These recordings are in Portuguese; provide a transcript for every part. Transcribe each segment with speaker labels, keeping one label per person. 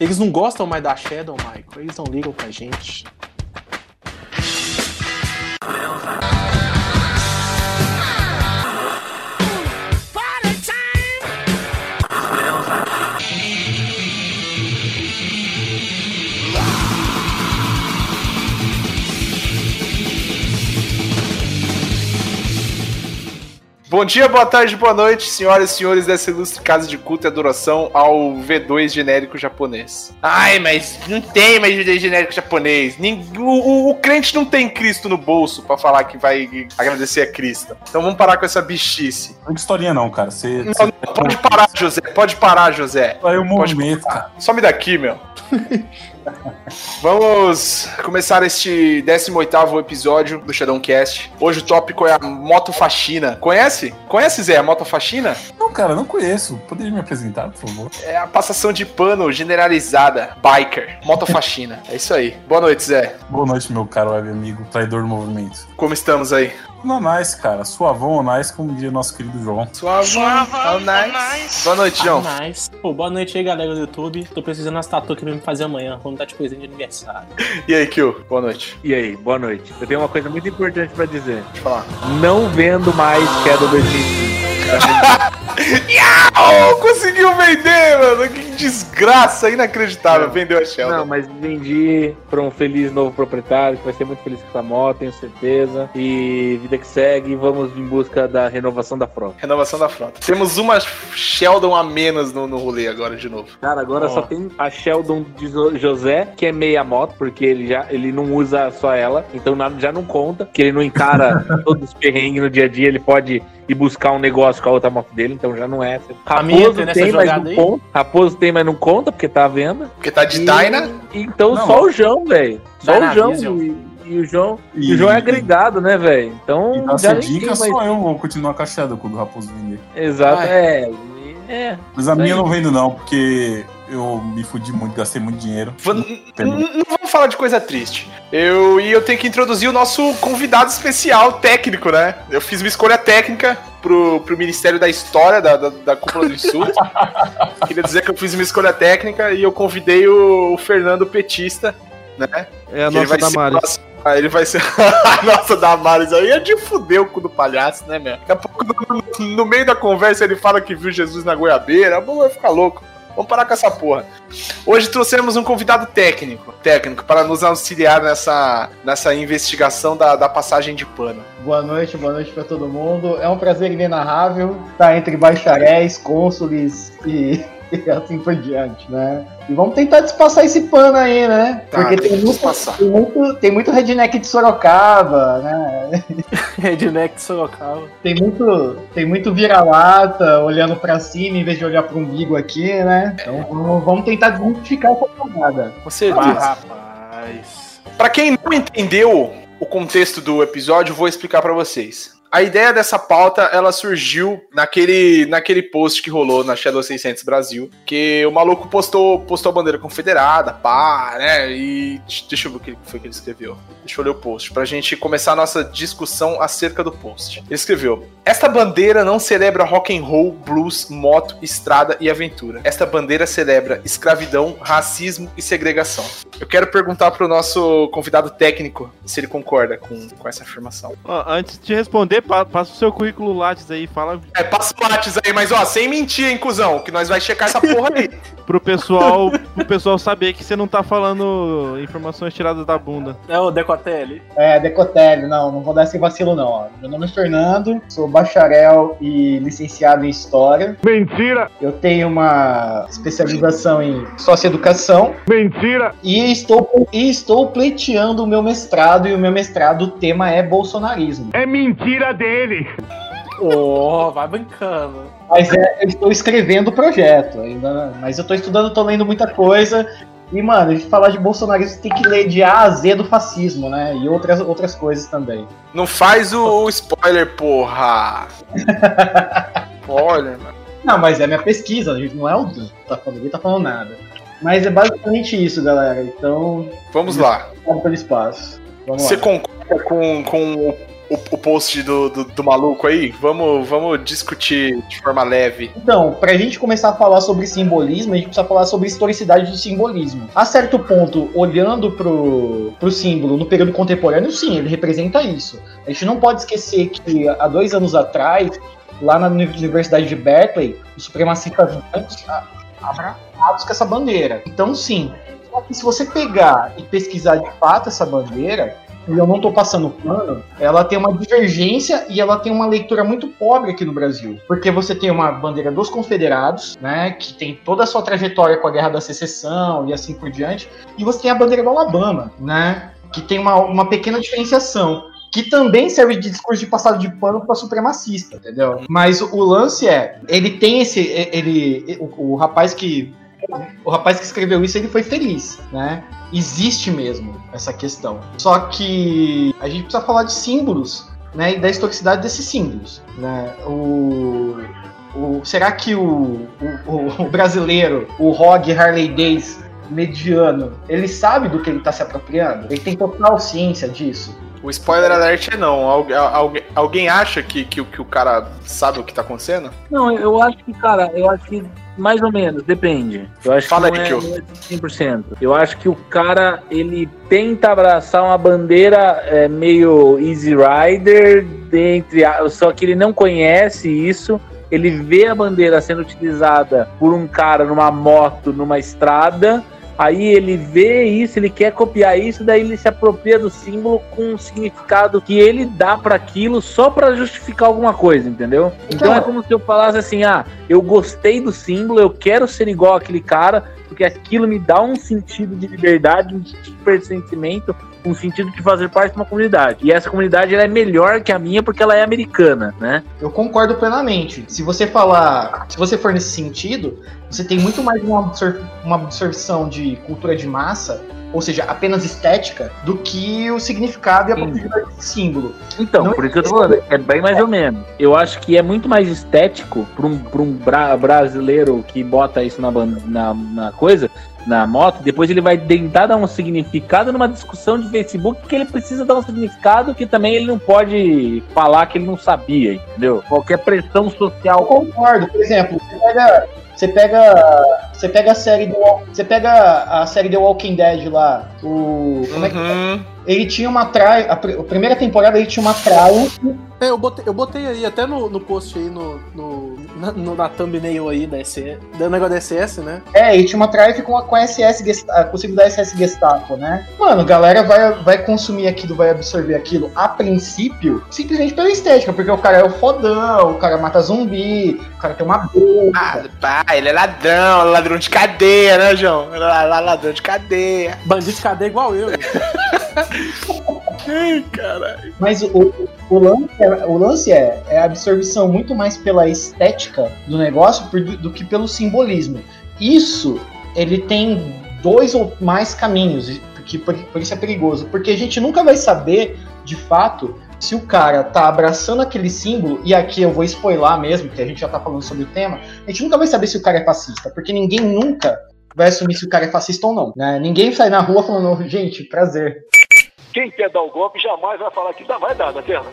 Speaker 1: Eles não gostam mais da Shadow, Michael. Eles não ligam pra gente.
Speaker 2: Bom dia, boa tarde, boa noite, senhoras e senhores dessa ilustre casa de culto e adoração ao V2 genérico japonês. Ai, mas não tem mais V2 genérico japonês. O, o, o, crente não tem Cristo no bolso pra falar que vai agradecer a Cristo. Então vamos parar com essa bichice.
Speaker 3: Não é historinha não, cara. Você,
Speaker 2: não, não, pode parar, José. Pode parar, José.
Speaker 3: Aí o movimento, cara.
Speaker 2: Some daqui, meu. Vamos começar este 18 episódio do Shadowcast. Hoje o tópico é a moto faxina. Conhece? Conhece, Zé, a moto faxina?
Speaker 3: Não, cara, não conheço. Poderia me apresentar, por favor?
Speaker 2: É a passação de pano generalizada. Biker. Moto faxina. é isso aí. Boa noite, Zé.
Speaker 3: Boa noite, meu caro web amigo, traidor do movimento.
Speaker 2: Como estamos aí?
Speaker 3: No nice, cara. Suavão ou nice, como diria nosso querido João.
Speaker 2: Suavão ou nice. Boa noite, João.
Speaker 1: Nice. Pô, boa noite aí, galera do YouTube. Tô precisando das tatu que vai me fazer amanhã. Vamos dar de coisinha de aniversário.
Speaker 2: E aí, Kyo? Boa noite.
Speaker 4: E aí, boa noite. Eu tenho uma coisa muito importante pra dizer.
Speaker 2: Deixa eu falar.
Speaker 4: Não vendo mais Shadow 2015.
Speaker 2: Yau! Conseguiu vender, mano! Que desgraça inacreditável. Não, Vendeu a Sheldon.
Speaker 4: Não, mas vendi para um feliz novo proprietário que vai ser muito feliz com essa moto, tenho certeza. E vida que segue, vamos em busca da renovação da frota.
Speaker 2: Renovação da frota. Temos uma Sheldon a menos no, no rolê agora de novo.
Speaker 4: Cara, agora oh. só tem a Sheldon de José, que é meia moto, porque ele já ele não usa só ela, então nada já não conta, que ele não encara todos os perrengues no dia a dia, ele pode ir buscar um negócio com a outra moto dele, então já não é.
Speaker 1: Raposo tem, mas não
Speaker 4: conta. Raposo tem, mas não conta, porque tá à venda.
Speaker 2: Porque tá de e... Dyna.
Speaker 4: Então não, só o João, velho. Só o João. E, e, o João, e... o João é agregado, né, velho? Então.
Speaker 3: E já dica só eu vou continuar cacheado quando o Raposo vender.
Speaker 4: Exato, é. É.
Speaker 3: Mas a minha eu não vendo, não, porque eu me fudi muito, gastei muito dinheiro.
Speaker 2: Não, não vamos falar de coisa triste. Eu e eu tenho que introduzir o nosso convidado especial técnico, né? Eu fiz uma escolha técnica pro, pro Ministério da História da, da, da Cúpula do Sul. Queria dizer que eu fiz uma escolha técnica e eu convidei o, o Fernando Petista, né?
Speaker 4: É a nossa Damares.
Speaker 2: Ah, ele vai ser a nossa Damares aí. É de fuder o cu do palhaço, né, meu? Daqui a pouco, no, no, meio da conversa, ele fala que viu Jesus na goiabeira. Bom, vai ficar louco. Vamos parar com essa porra. Hoje trouxemos um convidado técnico, técnico, para nos auxiliar nessa, nessa investigação da, da passagem de pano.
Speaker 5: Boa noite, boa noite para todo mundo. É um prazer inenarrável estar entre bacharéis, cônsules e e assim por diante, né? E vamos tentar despassar esse pano aí, né?
Speaker 2: Tá, Porque tem, tem muito,
Speaker 5: tem, muito, tem muito redneck de Sorocaba, né?
Speaker 1: redneck de Sorocaba.
Speaker 5: Tem muito, tem muito vira-lata olhando para cima em vez de olhar para o umbigo aqui, né? Então vamos, vamos tentar desmitificar essa parada.
Speaker 2: Você ah, rapaz. Para quem não entendeu o contexto do episódio, vou explicar para vocês a ideia dessa pauta, ela surgiu naquele, naquele post que rolou na Shadow 600 Brasil, que o maluco postou, postou a bandeira confederada, pá, né, e deixa eu ver o que foi que ele escreveu. Deixa eu ler o post, pra gente começar a nossa discussão acerca do post. Ele escreveu, esta bandeira não celebra rock and roll, blues, moto, estrada e aventura. Esta bandeira celebra escravidão, racismo e segregação. Eu quero perguntar pro nosso convidado técnico se ele concorda com, com essa afirmação.
Speaker 4: Antes de responder, passa o seu currículo Lattes aí, fala.
Speaker 2: É, passa o Lattes aí, mas ó, sem mentir, hein, cuzão, que nós vai checar essa porra aí.
Speaker 4: pro pessoal, pro pessoal saber que você não tá falando informações tiradas da bunda.
Speaker 1: É o Decotelli.
Speaker 5: É, Decotelli, não, não vou dar esse vacilo não, ó. Meu nome é Fernando, sou bacharel e licenciado em História.
Speaker 2: Mentira!
Speaker 5: Eu tenho uma especialização em Socioeducação.
Speaker 2: Mentira!
Speaker 5: E estou, e estou pleiteando o meu mestrado, e o meu mestrado, o tema é bolsonarismo.
Speaker 2: É mentira dele.
Speaker 1: Oh, vai brincando.
Speaker 5: Mas é, eu estou escrevendo o projeto ainda, mas eu estou estudando, estou lendo muita coisa. E, mano, a gente falar de bolsonarismo tem que ler de A a Z do fascismo, né? E outras, outras coisas também.
Speaker 2: Não faz o, o spoiler, porra! spoiler, mano.
Speaker 5: Não, mas é minha pesquisa, a gente não é o tá falando, ninguém tá falando nada. Mas é basicamente isso, galera. Então.
Speaker 2: Vamos lá.
Speaker 5: Pelo espaço.
Speaker 2: Vamos Você lá. concorda com, com o o post do, do, do maluco aí? Vamos, vamos discutir de forma leve.
Speaker 5: Então, pra gente começar a falar sobre simbolismo, a gente precisa falar sobre historicidade do simbolismo. A certo ponto, olhando pro, pro símbolo no período contemporâneo, sim, ele representa isso. A gente não pode esquecer que há dois anos atrás, lá na Universidade de Berkeley, os supremacistas brancos abraçados com essa bandeira. Então, sim. Só que se você pegar e pesquisar de fato essa bandeira, e eu não estou passando pano, ela tem uma divergência e ela tem uma leitura muito pobre aqui no Brasil. Porque você tem uma bandeira dos confederados, né, que tem toda a sua trajetória com a Guerra da Secessão e assim por diante, e você tem a bandeira do Alabama, né, que tem uma, uma pequena diferenciação que também serve de discurso de passado de pano para supremacista, entendeu? Mas o, lance é, ele tem esse, ele, o, o rapaz que o rapaz que escreveu isso ele foi feliz, né? Existe mesmo essa questão. Só que a gente precisa falar de símbolos, né? E da historicidade desses símbolos, né? O, o será que o, o, o brasileiro, o Rog Harley Days mediano, ele sabe do que ele está se apropriando? Ele tem total ciência disso?
Speaker 2: O spoiler alert é não. Algu alguém, alguém acha que, que, que o cara sabe o que tá acontecendo?
Speaker 4: Não, eu acho que, cara, eu acho que mais ou menos, depende. Eu acho
Speaker 2: Fala
Speaker 4: que não
Speaker 2: aí,
Speaker 4: é, não é 100%. Eu acho que o cara, ele tenta abraçar uma bandeira é, meio Easy Rider, dentre só que ele não conhece isso. Ele vê a bandeira sendo utilizada por um cara numa moto, numa estrada, Aí ele vê isso, ele quer copiar isso, daí ele se apropria do símbolo com um significado que ele dá para aquilo só para justificar alguma coisa, entendeu? Então, então é como se eu falasse assim: ah, eu gostei do símbolo, eu quero ser igual aquele cara, porque aquilo me dá um sentido de liberdade, um sentido de pertencimento, um sentido de fazer parte de uma comunidade. E essa comunidade ela é melhor que a minha porque ela é americana, né?
Speaker 5: Eu concordo plenamente. Se você falar, se você for nesse sentido, você tem muito mais uma, absor uma absorção de cultura de massa ou seja, apenas estética, do que o significado e a profundidade do símbolo.
Speaker 4: Então, não por isso que eu tô falando, é bem mais ou menos. Eu acho que é muito mais estético para um, pra um bra brasileiro que bota isso na, na, na coisa na moto, depois ele vai tentar dar um significado numa discussão de Facebook que ele precisa dar um significado que também ele não pode falar que ele não sabia, entendeu? Qualquer pressão social. Eu
Speaker 5: concordo, por exemplo, você pega, você pega, você pega a série do, você pega a série The Walking Dead lá, o como é que é? Ele tinha uma traia, a, a, primeira temporada ele tinha uma traia.
Speaker 1: É, eu botei, eu botei aí até no, no post aí no, no na, no, na thumbnail aí da SS, do negócio da SS, né?
Speaker 5: É, e tinha uma drive com a, com a SS Gestapo, consigo da SS Gestapo, né? Mano, a galera vai, vai consumir aquilo, vai absorver aquilo a princípio, simplesmente pela estética, porque o cara é o fodão, o cara mata zumbi, o cara tem uma boca.
Speaker 2: Ah, pá, ele é ladrão, ladrão de cadeia, né, João? Ladrão de cadeia.
Speaker 1: Bandido de cadeia igual eu.
Speaker 2: Ai, caralho.
Speaker 5: Mas o, o, lance, é, o lance é, é a absorção muito mais pela estética do negócio do, do que pelo simbolismo. Isso, ele tem dois ou mais caminhos, que por, por isso é perigoso. Porque a gente nunca vai saber, de fato, se o cara tá abraçando aquele símbolo, e aqui eu vou spoiler mesmo, que a gente já tá falando sobre o tema, a gente nunca vai saber se o cara é fascista, porque ninguém nunca vai assumir se o cara é fascista ou não. Né? Ninguém sai na rua falando, gente, prazer.
Speaker 6: Quem quer dar o golpe jamais vai falar que dá, vai dar, tá vendo?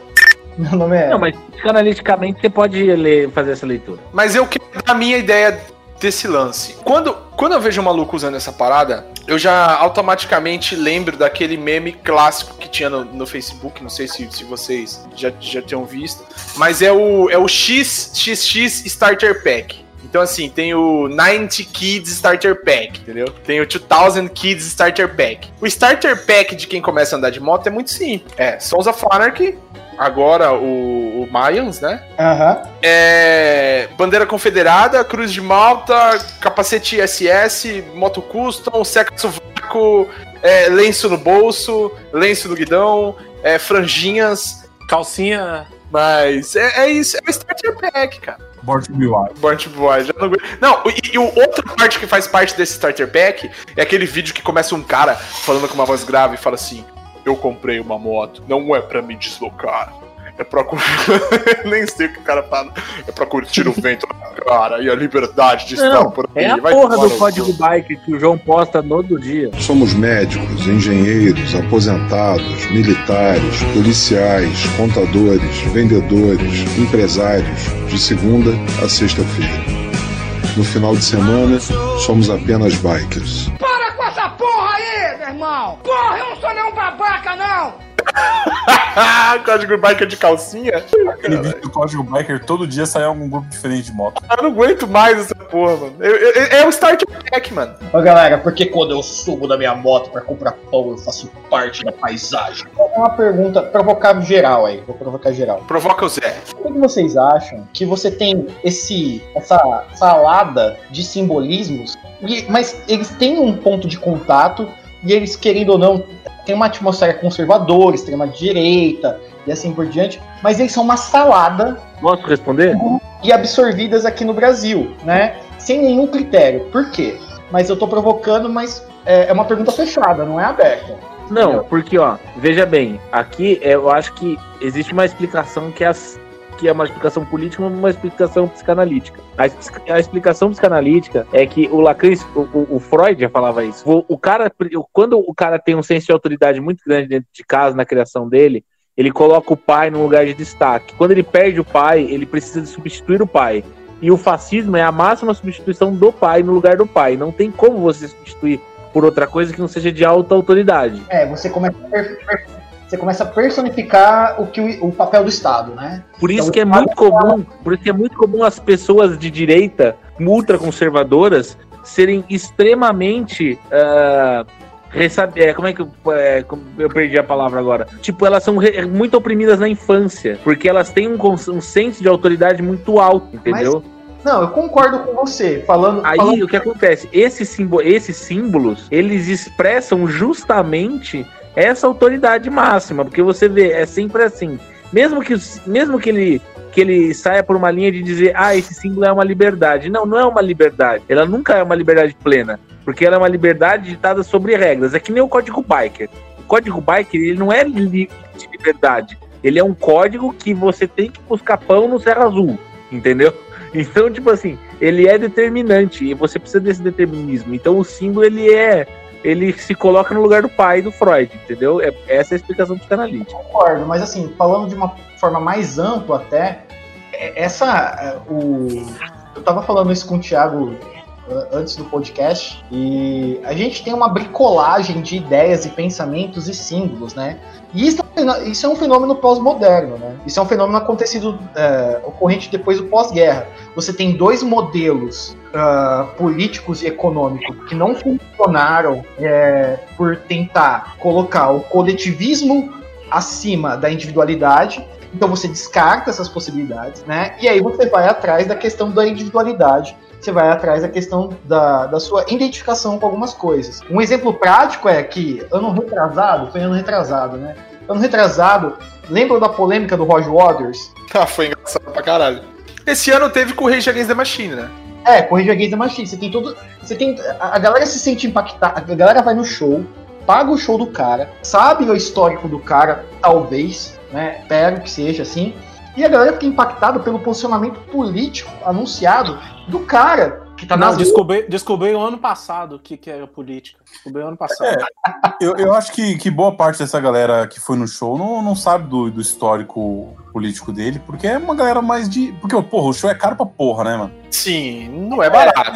Speaker 5: Meu nome é.
Speaker 4: Não, mas psicanaliticamente você pode ler, fazer essa leitura.
Speaker 2: Mas eu quero dar a minha ideia desse lance. Quando, quando eu vejo um maluco usando essa parada, eu já automaticamente lembro daquele meme clássico que tinha no, no Facebook, não sei se, se vocês já, já tenham visto, mas é o, é o XXX Starter Pack. Então, assim, tem o 90 Kids Starter Pack, entendeu? Tem o 2000 Kids Starter Pack. O Starter Pack de quem começa a andar de moto é muito simples. É Sons of Anarchy, agora o, o Mayans, né?
Speaker 5: Aham.
Speaker 2: Uhum. É, bandeira confederada, cruz de malta, capacete SS, moto custom, sexo vácuo, é, lenço no bolso, lenço no guidão, é, franjinhas.
Speaker 1: Calcinha.
Speaker 2: Mas é, é isso, é o Starter Pack, cara.
Speaker 3: Born to Be Wild.
Speaker 2: Born to Be Wild. Não, não e, e outra parte que faz parte desse starter pack é aquele vídeo que começa um cara falando com uma voz grave e fala assim: Eu comprei uma moto, não é para me deslocar. É pra. Nem sei o que o cara fala. É pra curtir o vento na cara, e a liberdade de estar
Speaker 4: Não,
Speaker 2: por aí.
Speaker 4: é a
Speaker 2: vai
Speaker 4: porra do código
Speaker 2: cu.
Speaker 4: bike que o João posta todo dia.
Speaker 7: Somos médicos, engenheiros, aposentados, militares, policiais, contadores, vendedores, empresários, de segunda a sexta-feira. No final de semana, somos apenas bikers.
Speaker 8: Para com essa porra aí, meu irmão! Porra, eu não sou nenhum babaca, não!
Speaker 2: Código biker de calcinha?
Speaker 3: Aquele vídeo do Código Biker, todo dia sai algum grupo diferente de moto.
Speaker 2: Eu não aguento mais essa porra, mano. Eu- eu- é o Star Trek, mano.
Speaker 5: Ô galera, porque quando eu subo da minha moto pra comprar pão, eu faço parte da paisagem? É uma pergunta, provocar geral aí, vou provocar geral.
Speaker 2: Provoca o Zé.
Speaker 5: Por que vocês acham que você tem esse essa salada de simbolismos, e- mas eles têm um ponto de contato e eles, querendo ou não, tem uma atmosfera conservadora, extrema-direita e assim por diante, mas eles são uma salada
Speaker 4: Posso responder?
Speaker 5: e absorvidas aqui no Brasil, né? Sem nenhum critério. Por quê? Mas eu tô provocando, mas é, é uma pergunta fechada, não é aberta.
Speaker 4: Não, porque, ó, veja bem, aqui é, eu acho que existe uma explicação que é, as- que é uma explicação política e uma explicação psicanalítica. A, a explicação psicanalítica é que o Lacan, o, o- Freud já falava isso. O, o cara, quando o cara tem um senso de autoridade muito grande dentro de casa, na criação dele, ele coloca o pai num lugar de destaque. Quando ele perde o pai, ele precisa de substituir o pai. E o fascismo é a máxima substituição do pai no lugar do pai. Não tem como você substituir por outra coisa que não seja de alta autoridade.
Speaker 5: É, você começa a, você começa a personificar o, que o, o papel do Estado, né?
Speaker 4: Por isso
Speaker 5: Então,
Speaker 4: que é muito comum, por isso que é muito comum as pessoas de direita, ultraconservadoras, serem extremamente. é, como é que eu, é, eu perdi a palavra agora? Tipo, elas são re- muito oprimidas na infância, porque elas têm um, um senso de autoridade muito alto, entendeu?
Speaker 5: Não, eu concordo com você. Falando.
Speaker 4: Aí
Speaker 5: falando-
Speaker 4: o que acontece? Esses, esses símbolos, eles expressam justamente essa autoridade máxima, porque você vê, é sempre assim. Mesmo que, mesmo que ele que ele saia por uma linha de dizer, ah, esse símbolo é uma liberdade. Não, não é uma liberdade. Ela nunca é uma liberdade plena, porque ela é uma liberdade ditada sobre regras. É que nem o código biker. O código biker, ele não é de liberdade. Ele é um código que você tem que buscar pão no Serra Azul, entendeu? Então, tipo assim, ele é determinante e você precisa desse determinismo. Então, o símbolo ele é, ele se coloca no lugar do pai do Freud, entendeu? É, essa é a explicação psicanalítica.
Speaker 5: concordo, mas assim, falando de uma forma mais ampla até, é- essa. é, O, eu tava falando isso com o Thiago antes do podcast, e a gente tem uma bricolagem de ideias e pensamentos e símbolos, né? E isso, é um isso é um fenômeno pós-moderno, né? Isso é um fenômeno acontecido, é, ocorrente depois do pós-guerra. Você tem dois modelos ah, políticos e econômicos que não funcionaram é, por tentar colocar o coletivismo acima da individualidade. Então você descarta essas possibilidades, né? E aí você vai atrás da questão da individualidade. Você vai atrás da questão da, da sua identificação com algumas coisas. Um exemplo prático é que ano retrasado, foi ano retrasado, né? Ano retrasado, lembram da polêmica do Roger Waters?
Speaker 2: Ah, foi engraçado pra caralho. Esse ano teve com o Rage Against the Machine, né?
Speaker 5: É, Corrija Gays da Machine. Você tem tudo. Você tem. A a galera se sente impactada. A galera vai no show, paga o show do cara, sabe o histórico do cara, talvez, né? Espero que seja assim. E a galera fica impactada pelo posicionamento político anunciado do cara que tá
Speaker 1: Não, descobri, descobri o ano passado o que, que era política. Descobri o ano passado.
Speaker 3: Eu, eu acho que, que boa parte dessa galera que foi no show não, não sabe do, do histórico político dele, porque é uma galera mais de. Porque, porra, o show é caro pra porra, né, mano?
Speaker 2: Sim, não é barato.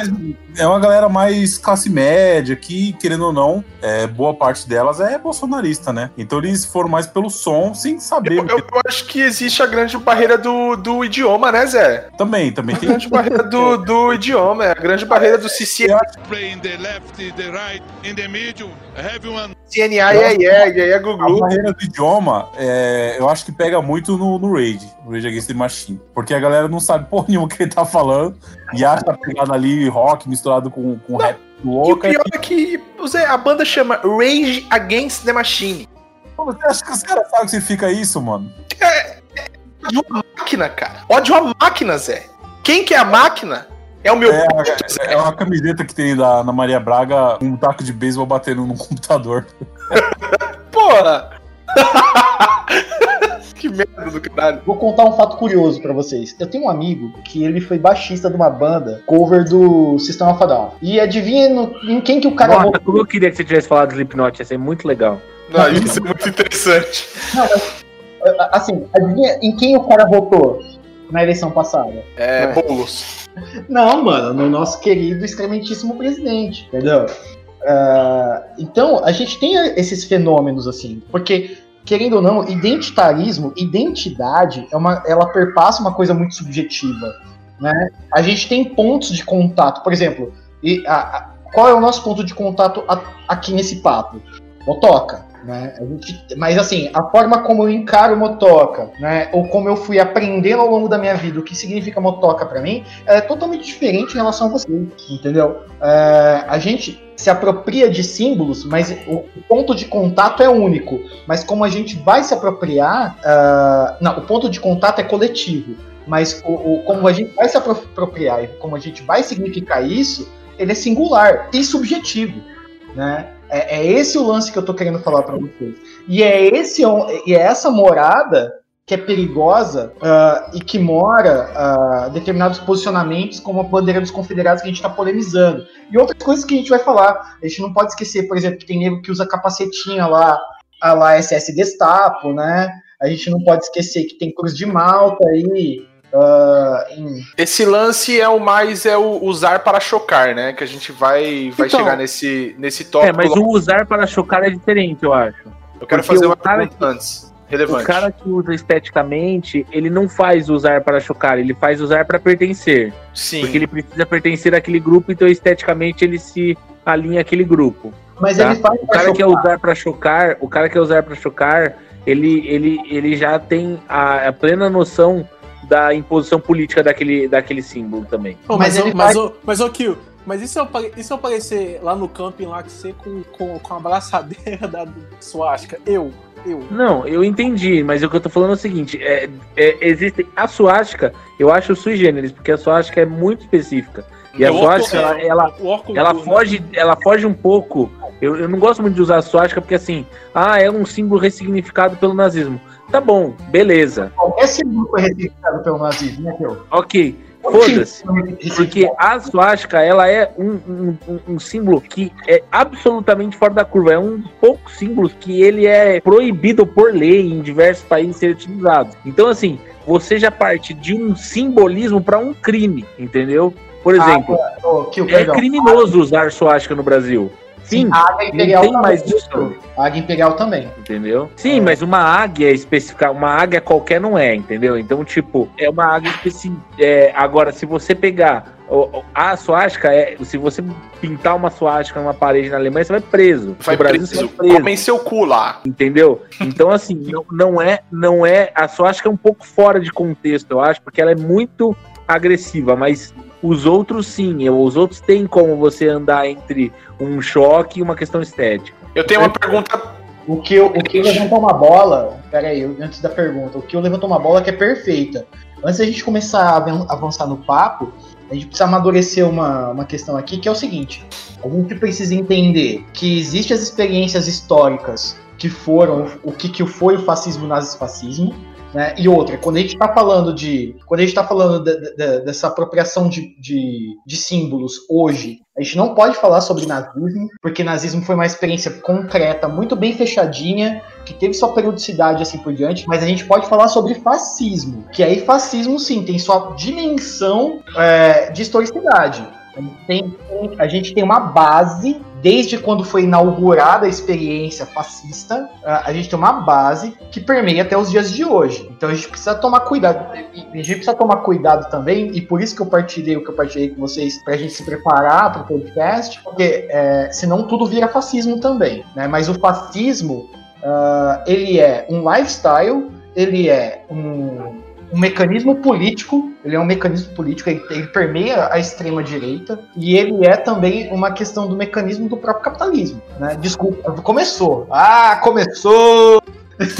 Speaker 3: É uma galera mais classe média que, querendo ou não, é, boa parte delas é bolsonarista, né? Então eles foram mais pelo som, sem saber.
Speaker 2: Eu, eu- eu acho que existe a grande barreira do, do idioma, né, Zé?
Speaker 3: Também, também
Speaker 2: A
Speaker 3: tem.
Speaker 2: grande barreira do, do idioma, é a grande barreira do CCNA,
Speaker 9: play in the left, the right, in the middle. Have one
Speaker 2: e aí, e aí, a
Speaker 3: A
Speaker 2: Google.
Speaker 3: barreira do idioma, é, eu acho que pega muito no, no No Rage Against the Machine. Porque a galera não sabe porra nenhuma o que ele tá falando e acha a pegada ali rock misturado com, com rap
Speaker 2: E o
Speaker 3: louca.
Speaker 2: pior é que a banda chama Rage Against the Machine.
Speaker 3: Pô, Você acha que os caras sabem o que significa isso, mano?
Speaker 2: Ódio à máquina, cara. Ódio à máquina, Zé. Quem que é a máquina? É o meu.
Speaker 3: É, é uma camiseta que tem da Ana Maria Braga, um taco de beisebol batendo no computador.
Speaker 2: Porra! Que merda do caralho.
Speaker 5: Vou contar um fato curioso pra vocês. Eu tenho um amigo que ele foi baixista de uma banda cover do System of a Down. E adivinha no- em quem que o cara
Speaker 4: Nossa, como eu queria que você tivesse falado do Slipknot, ia ser muito legal.
Speaker 2: Não, isso é muito interessante.
Speaker 5: Não, mas, assim, adivinha em quem o cara votou na eleição passada?
Speaker 2: É, bolos.
Speaker 5: Não, mano, no nosso querido excrementíssimo presidente, entendeu? Ah, então, a gente tem esses fenômenos assim, porque, querendo ou não, identitarismo, identidade, é uma, ela perpassa uma coisa muito subjetiva, né? A gente tem pontos de contato, por exemplo, e a- a- qual é o nosso ponto de contato a- aqui nesse papo? Motoca. Né? Gente- mas assim, a forma como eu encaro motoca, né? Ou como eu fui aprendendo ao longo da minha vida o que significa motoca pra mim, é totalmente diferente em relação a você, entendeu? É, a gente se apropria de símbolos, mas o ponto de contato é único. Mas como a gente vai se apropriar, ah, não, o ponto de contato é coletivo. Mas o, o- como a gente vai se apro- apropriar e como a gente vai significar isso, ele é singular e subjetivo, né? É, é esse o lance que eu tô querendo falar para vocês. E é esse e é essa morada que é perigosa ah, e que mora ah, determinados posicionamentos como a bandeira dos confederados que a gente está polemizando. E outras coisas que a gente vai falar. A gente não pode esquecer, por exemplo, que tem nego que usa capacetinha lá, a lá SS Gestapo, né? A gente não pode esquecer que tem Cruz de Malta aí. Ah, em-
Speaker 2: Esse lance é o mais é o usar para chocar, né? Que a gente vai, vai
Speaker 1: Então-
Speaker 2: chegar nesse, nesse tópico.
Speaker 4: É, mas o usar para chocar é diferente, eu acho.
Speaker 2: Eu quero
Speaker 4: porque
Speaker 2: fazer
Speaker 4: o
Speaker 2: uma pergunta antes. Relevante.
Speaker 4: O cara que usa esteticamente, ele não faz usar para chocar, ele faz usar para pertencer.
Speaker 2: Sim.
Speaker 4: Porque ele precisa pertencer àquele grupo, então esteticamente ele se alinha àquele grupo.
Speaker 5: Mas
Speaker 4: tá?
Speaker 5: ele faz
Speaker 4: O cara que é usar para chocar, o cara que é usar para chocar, ele, ele, ele já tem a, a plena noção da imposição política daquele, daquele símbolo também.
Speaker 1: Ô,
Speaker 5: Mas
Speaker 1: mas, ô, mas, ô, mas, ô, Kill, mas e se eu, e se eu aparecer lá no camping lá com você com, com, com a abraçadeira da suástica? Eu, eu.
Speaker 4: Não, eu entendi, mas o que eu tô falando é o seguinte: é, é, existe a suástica, eu acho sui generis, porque a suástica é muito específica. E a suástica, ela, ela,
Speaker 1: o
Speaker 4: ela
Speaker 1: turno.
Speaker 4: foge, ela foge um pouco. Eu, eu não gosto muito de usar a suástica porque assim, ah, é um símbolo ressignificado pelo nazismo. Tá bom, beleza.
Speaker 5: Qualquer símbolo foi ressignificado pelo nazismo, né, Teu?
Speaker 4: Ok, foda-se. Porque a suástica, ela é um, um, um- símbolo que é absolutamente fora da curva. É um dos poucos símbolos que ele é proibido por lei em diversos países ser utilizado. Então, assim, você já parte de um simbolismo para um crime, entendeu? Por exemplo,
Speaker 5: Ô, Kill,
Speaker 4: é criminoso usar suástica no Brasil. Sim,
Speaker 5: a águia imperial
Speaker 4: tem
Speaker 5: também.
Speaker 4: mais disso.
Speaker 5: Águia imperial também.
Speaker 4: Entendeu? Sim, mas uma águia especificar, uma águia qualquer não é, entendeu? Então, tipo, é uma águia específica. É, agora, se você pegar a suástica, é, se você pintar uma suástica numa parede na Alemanha, você vai preso.
Speaker 2: Vai
Speaker 4: no Brasil,
Speaker 2: preso.
Speaker 4: você vai preso.
Speaker 2: Comem seu cu lá.
Speaker 4: Entendeu? Então, assim, não, não é, não é. A suástica é um pouco fora de contexto, eu acho, porque ela é muito agressiva, mas os outros sim, os outros têm como você andar entre um choque e uma questão estética.
Speaker 2: Eu tenho uma pergunta.
Speaker 5: O que o que levantou uma bola. Pera aí, eu- antes da pergunta. O que levantou uma bola que é perfeita. Antes da gente começar a avan- avançar no papo, a gente precisa amadurecer uma, uma questão aqui, que é o seguinte: a gente precisa entender que existem as experiências históricas que foram o que, que foi o fascismo nazifascismo. Né? E outra, quando a gente está falando de. Quando a gente está falando de- de- de- dessa apropriação de, de, de símbolos hoje, a gente não pode falar sobre nazismo, porque nazismo foi uma experiência concreta, muito bem fechadinha, que teve sua periodicidade assim por diante, mas a gente pode falar sobre fascismo, que aí fascismo sim tem sua dimensão é, de historicidade. A tem, a gente tem uma base, desde quando foi inaugurada a experiência fascista, a a gente tem uma base que permeia até os dias de hoje. Então a gente precisa tomar cuidado. A gente precisa tomar cuidado também, e por isso que eu partilhei o que eu partilhei com vocês, pra gente se preparar para o podcast, porque é, senão tudo vira fascismo também. Né? Mas o fascismo, ah, ele é um lifestyle, ele é um, um mecanismo político, ele é um mecanismo político, ele, ele permeia a extrema direita e ele é também uma questão do mecanismo do próprio capitalismo, né? Desculpa, começou. Ah, começou.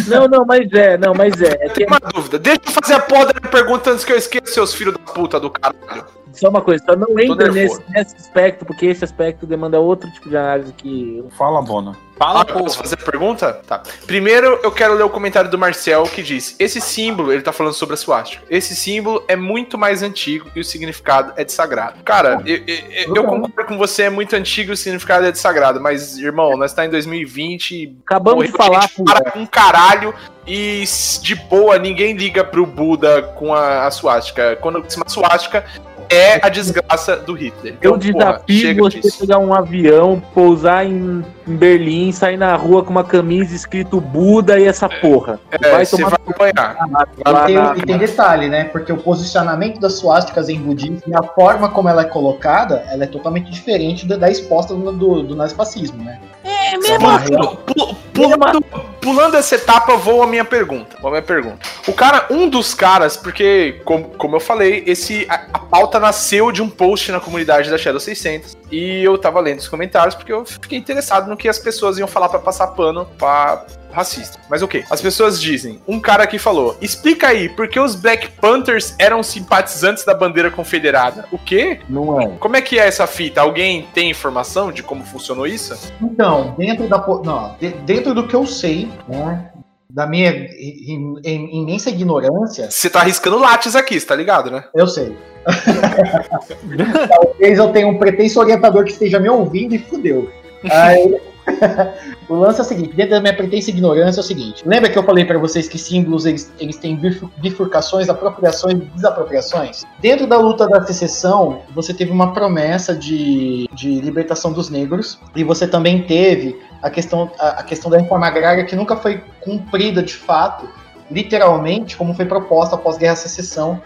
Speaker 4: Não, não, mas é, não, mas é. é que
Speaker 2: Uma dúvida. Deixa eu fazer a porra da minha pergunta antes que eu esqueça, seus filhos da puta do caralho.
Speaker 4: Só uma coisa, só não entra nesse, nesse aspecto, porque esse aspecto demanda outro tipo de análise que.
Speaker 3: Fala, Bona.
Speaker 1: Fala,
Speaker 2: Ah, posso fazer a pergunta? Tá. Primeiro, eu quero ler o comentário do Marcel que diz: Esse símbolo, ele tá falando sobre a suástica. Esse símbolo é muito mais antigo e o significado é de sagrado. Cara, eu, eu- eu concordo com você, é muito antigo e o significado é de sagrado. Mas, irmão, nós tá em 2020 e
Speaker 4: Acabamos de falar,
Speaker 2: gente para um caralho e de boa, ninguém liga pro Buda com a, a suástica. Quando se uma suástica é a desgraça do Hitler.
Speaker 4: Eu
Speaker 2: Então, porra,
Speaker 4: desafio
Speaker 2: chega
Speaker 4: você
Speaker 2: disso.
Speaker 4: pegar um avião, pousar em, em Berlim, sair na rua com uma camisa escrito Buda e essa porra.
Speaker 2: É, você vai apanhar.
Speaker 5: E tem,
Speaker 4: na-
Speaker 5: e tem detalhe, né? Porque o posicionamento das suásticas em budismo e a forma como ela é colocada, ela é totalmente diferente da, da exposta do, do, do nazifascismo, né?
Speaker 4: É
Speaker 2: Pulando, pu- pulando, pulando essa etapa, vou a minha pergunta. Vou a minha pergunta. O cara, um dos caras, porque, como, como eu falei, esse, a, a pauta nasceu de um post na comunidade da Shadow 600. E eu tava lendo os comentários porque eu fiquei interessado no que as pessoas iam falar pra passar pano pra racista. Mas o que? As pessoas dizem, um cara aqui falou: explica aí, por que os Black Panthers eram simpatizantes da bandeira confederada? O quê?
Speaker 4: Não é.
Speaker 2: Como é que é essa fita? Alguém tem informação de como funcionou isso?
Speaker 5: Então, dentro da não, de- dentro do que eu sei, né? Da minha im- im- imensa ignorância,
Speaker 2: Você tá arriscando látis aqui, você tá ligado, né?
Speaker 5: eu sei. Talvez eu tenha um pretenso orientador que esteja me ouvindo e fudeu. Aí, o lance é o seguinte, dentro da minha pretensa ignorância é o seguinte. Lembra que eu falei pra vocês que símbolos eles, eles têm bifur- bifurcações, apropriações e desapropriações? Dentro da luta da secessão, você teve uma promessa de, de libertação dos negros e você também teve a questão, a, a questão da reforma agrária que nunca foi cumprida de fato, literalmente, como foi proposta após a Guerra da Secessão,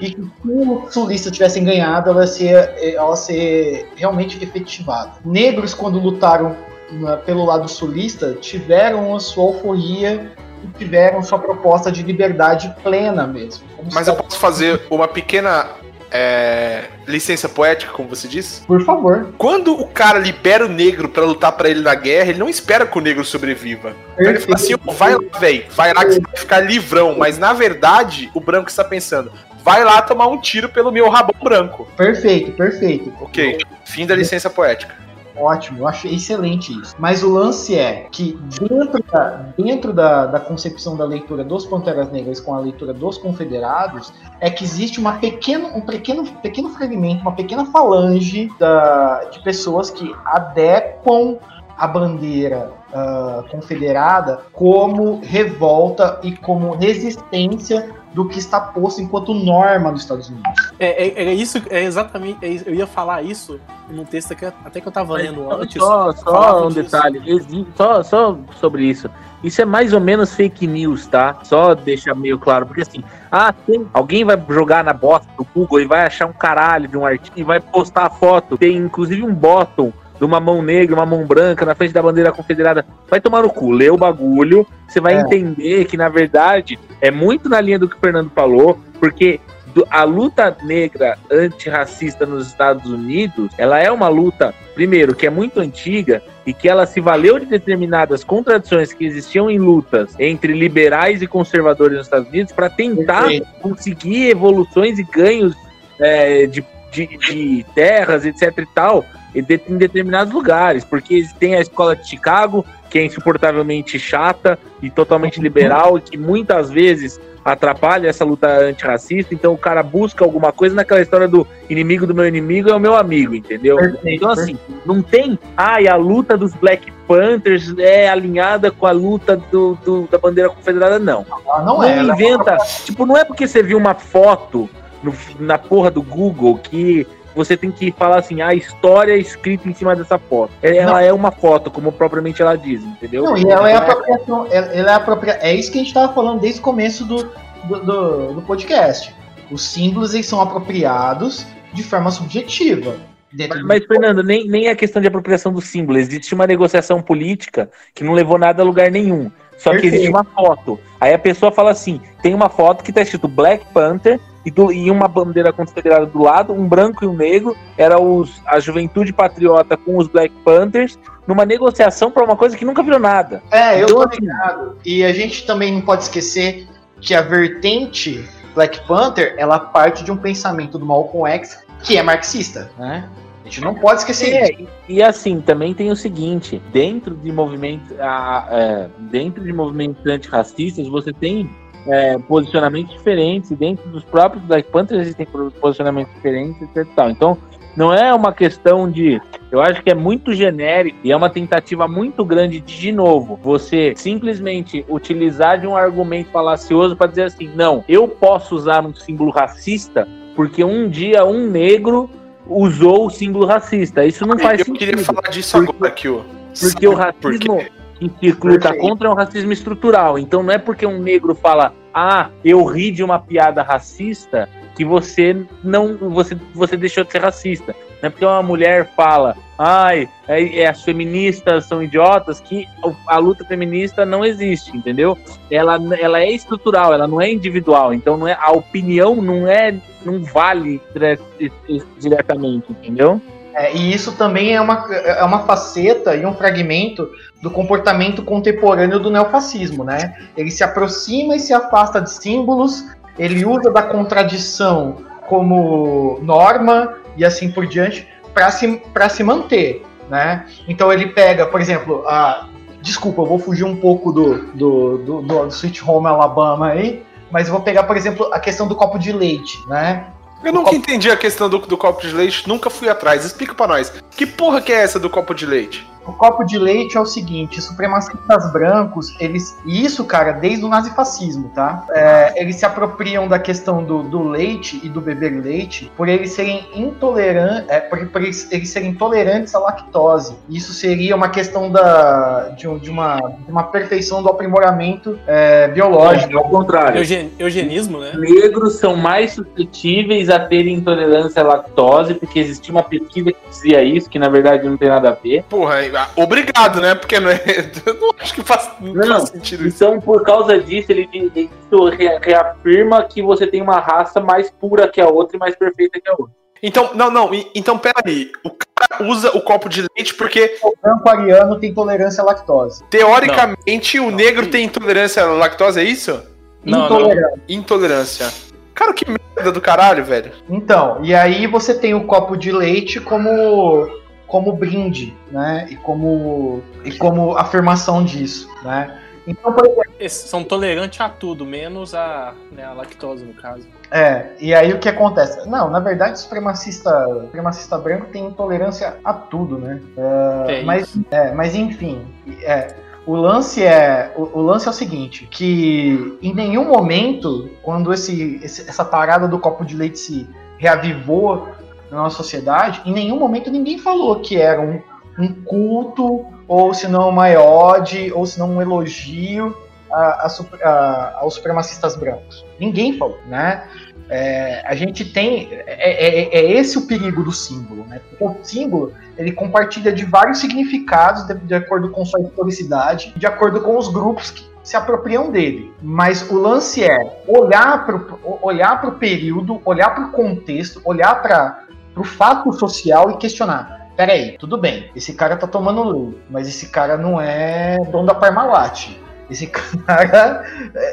Speaker 5: e que se os sulistas tivessem ganhado, ela ia ser, ela ia ser realmente efetivada. Negros, quando lutaram na- pelo lado sulista, tiveram a sua euforia e tiveram sua proposta de liberdade plena mesmo.
Speaker 2: Mas eu posso fazer uma pequena é, licença poética, como você disse?
Speaker 5: Por favor.
Speaker 2: Quando o cara libera o negro pra lutar pra ele na guerra, ele não espera que o negro sobreviva. Então ele fala assim: "Ô, vai lá, velho, vai lá que você vai ficar livrão. Mas na verdade, o branco está pensando: vai lá tomar um tiro pelo meu rabão branco.
Speaker 5: Perfeito, perfeito.
Speaker 2: Ok, fim da licença poética.
Speaker 5: Ótimo, eu acho excelente isso. Mas o lance é que dentro da, dentro da, da concepção da leitura dos Panteras Negras com a leitura dos Confederados, é que existe uma pequeno, um pequeno, pequeno fragmento, uma pequena falange da, de pessoas que adequam a bandeira ah, confederada como revolta e como resistência do que está posto enquanto norma nos Estados Unidos.
Speaker 1: É, é, é isso, é exatamente. é eu ia falar isso num texto que até que eu tava lendo antes.
Speaker 4: Só, só um
Speaker 1: disso.
Speaker 4: detalhe, só, só sobre isso. Isso é mais ou menos fake news, tá? Só deixar meio claro, porque assim, ah, tem, alguém vai jogar na bosta do Google e vai achar um caralho de um artigo e vai postar a foto. Tem inclusive um bottom de uma mão negra, uma mão branca na frente da bandeira confederada. Vai tomar no cu, lê o bagulho, você vai
Speaker 5: É.
Speaker 4: entender que na verdade é muito na linha do que o Fernando falou, porque a luta negra antirracista nos Estados Unidos, ela é uma luta, primeiro, que é muito antiga e que ela se valeu de determinadas contradições que existiam em lutas entre liberais e conservadores nos Estados Unidos para tentar
Speaker 5: Perfeito.
Speaker 4: conseguir evoluções e ganhos é, de, de, de terras, etc e tal, em determinados lugares, porque tem a escola de Chicago, que é insuportavelmente chata e totalmente liberal, e que muitas vezes atrapalha essa luta antirracista, então o cara busca alguma coisa naquela história do inimigo do meu inimigo é o meu amigo, entendeu? Então, assim, não tem. Ai, a luta dos Black Panthers é alinhada com a luta do, do- da bandeira confederada, não.
Speaker 5: Ela não,
Speaker 4: Não,
Speaker 5: é. ela-
Speaker 4: inventa. Tipo, não é porque você viu uma foto no- na porra do Google que você tem que falar assim, a história é escrita em cima dessa foto. É- Ela é uma foto, como propriamente ela diz, entendeu?
Speaker 5: Não, e ela é apropriação, ela é apropria... É isso que a gente estava falando desde o começo do, do, do- do podcast. Os símbolos eles são apropriados de forma subjetiva.
Speaker 4: Mas, Fernando, nem, nem é questão de apropriação do símbolo. Existe uma negociação política que não levou nada a lugar nenhum. Só que
Speaker 5: Perfeito.
Speaker 4: existe uma foto. Aí a pessoa fala assim: tem uma foto que tá escrito Black Panther e, do- e uma bandeira confederada do lado, um branco e um negro. Era os, a juventude patriota com os Black Panthers, numa negociação para uma coisa que nunca virou nada.
Speaker 5: É, eu
Speaker 4: Então,
Speaker 5: tô ligado. E a gente também não pode esquecer que a vertente Black Panther, ela parte de um pensamento do Malcolm X que é marxista, né? A gente não pode esquecer
Speaker 4: É,
Speaker 5: isso.
Speaker 4: e, assim, também tem o seguinte, dentro de movimentos, é, dentro de movimentos antirracistas, você tem é, posicionamentos diferentes, dentro dos próprios Black Panthers existem posicionamentos diferentes, etc. e tal. Então, não é uma questão de. Eu acho que é muito genérico e é uma tentativa muito grande de, de novo, você simplesmente utilizar de um argumento falacioso para dizer assim: não, eu posso usar um símbolo racista porque um dia um negro usou o símbolo racista. Isso não faz
Speaker 2: eu
Speaker 4: sentido.
Speaker 2: queria falar disso
Speaker 4: Porque-
Speaker 2: agora aqui, ó.
Speaker 4: Porque o
Speaker 2: Sabe por
Speaker 4: racismo
Speaker 2: quê?
Speaker 4: Que luta
Speaker 5: Perfeito.
Speaker 4: contra é um racismo estrutural. Então não é porque um negro fala, ah, eu ri de uma piada racista, que você não. Você, você deixou de ser racista. Não é porque uma mulher fala, ai, é, é, as feministas são idiotas, que a luta feminista não existe, entendeu? Ela, ela é estrutural, ela não é individual. Então não é, a opinião não é. não vale dire- diretamente, entendeu?
Speaker 5: É, e isso também é uma, é uma faceta e um fragmento do comportamento contemporâneo do neofascismo, né? Ele se aproxima e se afasta de símbolos, ele usa da contradição como norma e assim por diante para se, pra se manter, né? Então ele pega, por exemplo, a, desculpa, eu vou fugir um pouco do, do, do, do Sweet Home Alabama aí, mas eu vou pegar, por exemplo, a questão do copo de leite, né?
Speaker 2: Eu nunca entendi a questão do, do copo de leite, nunca fui atrás. Explica pra nós. Que porra que é essa do copo de leite?
Speaker 5: O copo de leite é o seguinte, supremacistas brancos, eles. E isso, cara, desde o nazifascismo, tá? É, eles se apropriam da questão do, do leite e do beber leite por eles serem intolerantes. É, por, por eles, eles serem intolerantes à lactose. Isso seria uma questão da, de, de uma, de uma perfeição do aprimoramento é, biológico.
Speaker 4: Ao contrário.
Speaker 1: Eugen- eugenismo, né?
Speaker 4: negros são mais suscetíveis a terem intolerância à lactose, porque existia uma pesquisa que dizia isso, que na verdade não tem nada a ver.
Speaker 2: Porra, obrigado, né? Porque não é. Eu não acho que faz, não
Speaker 4: Não,
Speaker 2: faz sentido isso.
Speaker 4: Então, por causa disso, ele, ele- reafirma que você tem uma raça mais pura que a outra e mais perfeita que a outra.
Speaker 2: Então, não, não. Então, peraí. O cara usa o copo de leite porque,
Speaker 5: O branco ariano tem intolerância à lactose.
Speaker 2: teoricamente, o negro tem intolerância à lactose, é isso?
Speaker 1: Não, não.
Speaker 5: Intolerância.
Speaker 2: Intolerância. Cara, que merda do caralho, velho.
Speaker 5: Então, e aí você tem o copo de leite como como brinde, né? E como e como afirmação disso, né? Então, por exemplo,
Speaker 1: Esses são tolerantes a tudo, menos a, né, a lactose, no caso.
Speaker 5: é, e aí o que acontece? Não, na verdade, o supremacista, o supremacista branco tem intolerância a tudo, né?
Speaker 1: É
Speaker 5: mas, é, mas enfim, é, o lance é o, o lance é o seguinte, que em nenhum momento, quando esse, esse- essa parada do copo de leite se reavivou na nossa sociedade, em nenhum momento ninguém falou que era um, um culto, ou se não uma ode, ou se não um elogio a- a a- aos supremacistas brancos. Ninguém falou, né? É, a gente tem. É, é- é esse o perigo do símbolo, né? O símbolo ele compartilha de vários significados de, de acordo com sua historicidade, de acordo com os grupos que se apropriam dele. Mas o lance é olhar para olhar o período, olhar para o contexto, olhar para o fato social e questionar. Peraí, tudo bem, esse cara tá tomando luz, mas esse cara não é dono da Parmalat. Esse cara,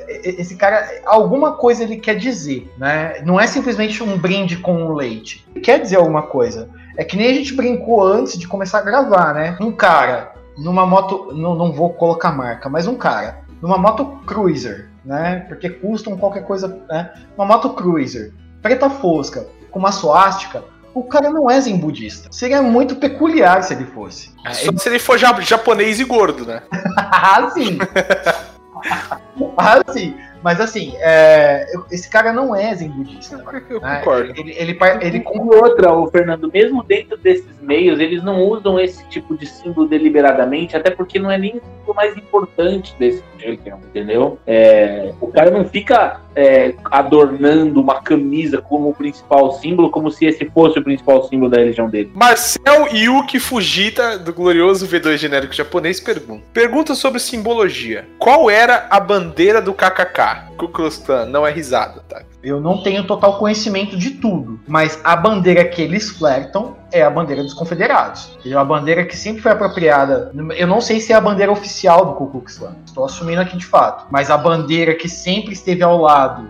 Speaker 5: esse cara, alguma coisa ele quer dizer, né? Não é simplesmente um brinde com leite. Ele quer dizer alguma coisa. É que nem a gente brincou antes de começar a gravar, né? Um cara numa moto, não, não vou colocar marca, mas um cara numa moto cruiser, né? Porque custam qualquer coisa, né? Uma moto cruiser, preta fosca, com uma suástica, o cara não é zen budista. Seria muito peculiar se ele fosse.
Speaker 2: Só se ele for ja- japonês e gordo, né?
Speaker 5: Ah, sim. ah, sim. Mas assim, é, esse cara não é zen budista.
Speaker 2: Eu
Speaker 5: né?
Speaker 2: concordo.
Speaker 5: Ele, ele, ele
Speaker 4: E
Speaker 5: com-
Speaker 4: outra, o Fernando, mesmo dentro desses meios, eles não usam esse tipo de símbolo deliberadamente, até porque não é nem o mais importante desse religião, entendeu? É, o cara não fica é, adornando uma camisa como o principal símbolo, como se esse fosse o principal símbolo da religião dele.
Speaker 2: Marcel Yuki Fujita, do glorioso V2 genérico japonês, pergunta. Pergunta sobre simbologia. Qual era a bandeira do KKK? Ku Klux Klan, não é risada, tá?
Speaker 5: Eu não tenho total conhecimento de tudo, mas a bandeira que eles flertam é a bandeira dos confederados. É uma bandeira que sempre foi apropriada. Eu não sei se é a bandeira oficial do Ku Klux Klan. Estou assumindo aqui de fato. Mas a bandeira que sempre esteve ao lado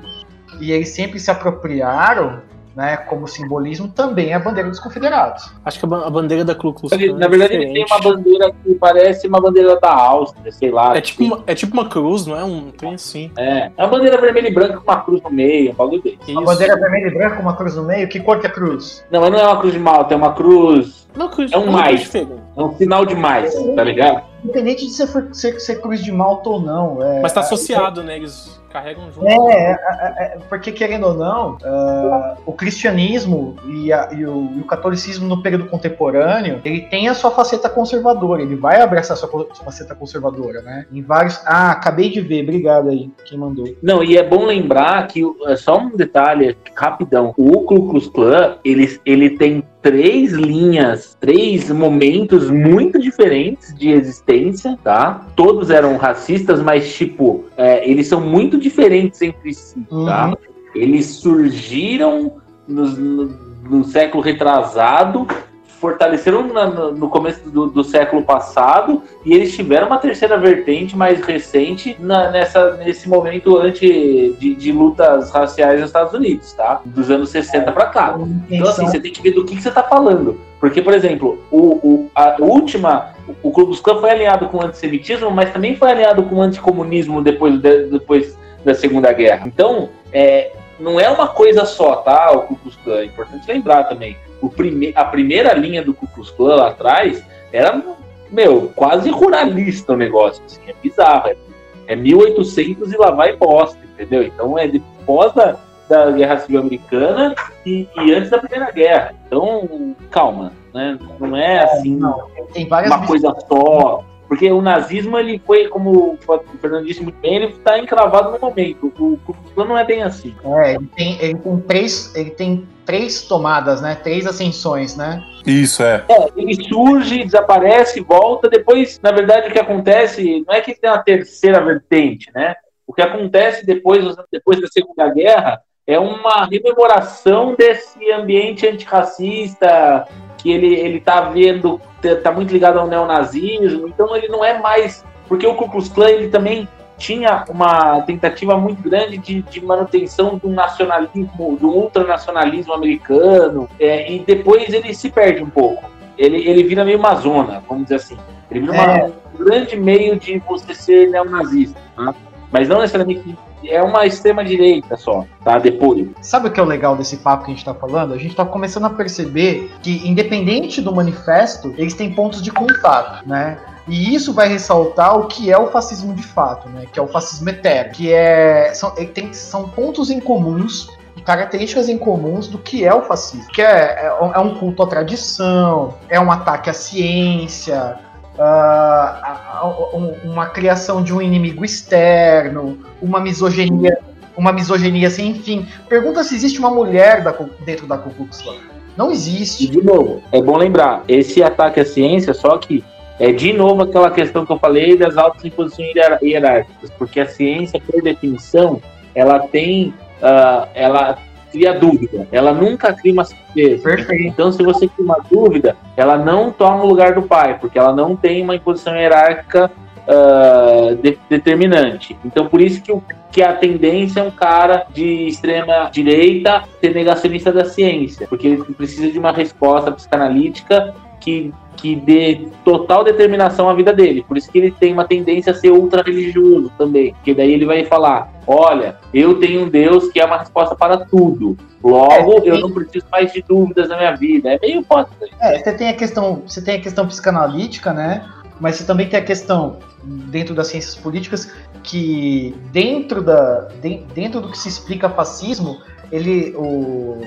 Speaker 5: e eles sempre se apropriaram né, como simbolismo, também é a bandeira dos confederados.
Speaker 1: Acho que a ba- a bandeira da Ku Klux Klan
Speaker 4: na
Speaker 1: é
Speaker 4: verdade, ele tem uma bandeira que parece uma bandeira da Áustria, sei lá.
Speaker 1: É tipo, uma, é tipo uma cruz, não é? Um trem assim.
Speaker 4: É, é uma bandeira vermelha e branca com uma cruz no meio, um bagulho desse.
Speaker 5: A bandeira vermelha e branca com uma cruz no meio, que cor que é a cruz?
Speaker 4: Não, mas não é uma cruz de malta, é uma cruz.
Speaker 1: Não, cruz,
Speaker 4: É um
Speaker 1: uma
Speaker 4: mais. É um sinal de mais, tá ligado?
Speaker 5: Independente de ser, for- ser, ser cruz de malta ou não. É,
Speaker 1: Mas tá associado, né? Eles carregam junto.
Speaker 5: É, é, é, é, porque querendo ou não, ah, o cristianismo e, a- e o, e o catolicismo no período contemporâneo, ele tem a sua faceta conservadora, ele vai abraçar a sua co- faceta conservadora, né? Em vários. Ah, acabei de ver, obrigado aí, quem mandou.
Speaker 4: Não, e é bom lembrar que, é só um detalhe rapidão, o Ku Klux Klan, ele, ele tem três linhas, três momentos muito diferentes de existência, tá? Todos eram racistas, mas, tipo, é, eles são muito diferentes entre si, tá?
Speaker 5: Uhum.
Speaker 4: Eles surgiram nos- no, no século retrasado, fortaleceram na- no, no começo do, do século passado e eles tiveram uma terceira vertente mais recente na- nessa, nesse momento anti de, de lutas raciais nos Estados Unidos, tá? Dos anos 60 pra cá. Então, assim, você tem que ver do que, que você tá falando. Porque, por exemplo, o, o- a última, o Ku Klux Klan foi alinhado com o antissemitismo, mas também foi alinhado com o anticomunismo depois, de- depois da Segunda Guerra. Então, é, não é uma coisa só, tá? O Ku Klux Klan. É importante lembrar também. O prime a primeira linha do Ku Klux Klan lá atrás era, meu, quase ruralista o negócio. Assim, é bizarro. É, é 1800 e lá vai bosta, entendeu? Então é depois da, da Guerra Civil Americana e, e antes da Primeira Guerra. Então, calma, né? Não é assim
Speaker 5: Tem várias
Speaker 4: uma coisa só. Porque o nazismo, ele foi, como o Fernando disse muito bem, ele está encravado no momento. O Ku não é bem assim.
Speaker 5: É, ele tem, ele tem três, ele tem três tomadas, né? Três ascensões, né?
Speaker 3: Isso, é.
Speaker 4: É, ele surge, desaparece, volta. Depois, na verdade, o que acontece não é que tem uma terceira vertente, né? O que acontece depois, depois da Segunda Guerra é uma rememoração desse ambiente antirracista que ele, ele tá vendo, tá muito ligado ao neonazismo, então ele não é mais. Porque o Ku Klux Klan ele também tinha uma tentativa muito grande de, de manutenção do nacionalismo, do ultranacionalismo americano, é, e depois ele se perde um pouco. Ele, ele vira meio uma zona, vamos dizer assim. Ele vira uma-
Speaker 5: É.
Speaker 4: um grande meio de você ser neonazista, tá? Mas não necessariamente é uma extrema direita só, tá? Depois.
Speaker 5: Sabe o que é o legal desse papo que a gente tá falando? A gente tá começando a perceber que, independente do manifesto, eles têm pontos de contato, né? E isso vai ressaltar o que é o fascismo de fato, né? Que é o fascismo eterno. Que é. São, ele tem, são pontos em comuns características em comuns do que é o fascismo. Que é, é, é um culto à tradição, é um ataque à ciência, um- uma criação de um inimigo externo, uma misoginia, uma misoginia sem fim. Pergunta se existe uma mulher da dentro da Ku. Não
Speaker 4: E
Speaker 5: existe.
Speaker 4: de novo, é bom lembrar, esse ataque à ciência, só que é de novo aquela questão que eu falei das altas imposições hierárquicas, porque a ciência, por definição, ela tem, ah, ela cria dúvida, ela nunca cria uma certeza.
Speaker 5: Perfeito.
Speaker 4: Então, se você cria uma dúvida, ela não toma o lugar do pai, porque ela não tem uma imposição hierárquica ah, de- determinante. Então, por isso que, o, que a tendência é um cara de extrema direita ser negacionista da ciência, porque ele precisa de uma resposta psicanalítica que, que dê total determinação à vida dele. Por isso que ele tem uma tendência a ser ultra religioso também, porque daí ele vai falar: olha, eu tenho um Deus que é uma resposta para tudo. Logo, eu não preciso mais de dúvidas na minha vida. É meio hipócrita.
Speaker 5: É, você tem a questão, você tem a questão psicanalítica, né? Mas você também tem a questão dentro das ciências políticas que dentro da de- dentro do que se explica fascismo, ele o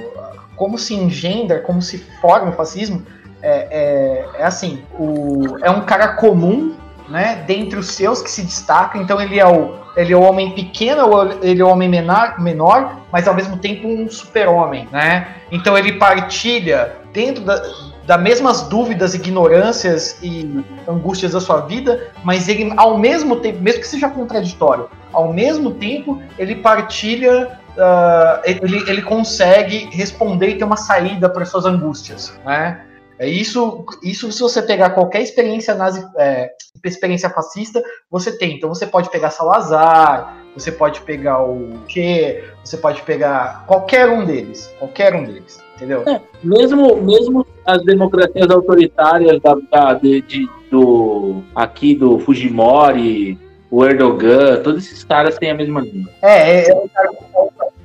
Speaker 5: como se engendra, como se forma o fascismo é, é, é assim, o, é um cara comum, né? Dentre os seus que se destaca, então ele é o ele é o homem pequeno, ele é o homem menor, menor, mas ao mesmo tempo um super-homem, né? Então ele partilha dentro da, das mesmas dúvidas, ignorâncias e angústias da sua vida, mas ele, ao mesmo tempo, mesmo que seja contraditório, ao mesmo tempo ele partilha, ah, ele, ele consegue responder e ter uma saída para suas angústias, né? É isso, isso se você pegar qualquer experiência nazi, é, experiência fascista, você tem. Então você pode pegar Salazar, você pode pegar o Che, você pode pegar qualquer um deles, qualquer um deles, entendeu?
Speaker 4: É, mesmo, mesmo as democracias autoritárias da, da- de, de- do aqui do Fujimori, o Erdogan, todos esses caras têm a mesma língua.
Speaker 5: É, é, é um cara,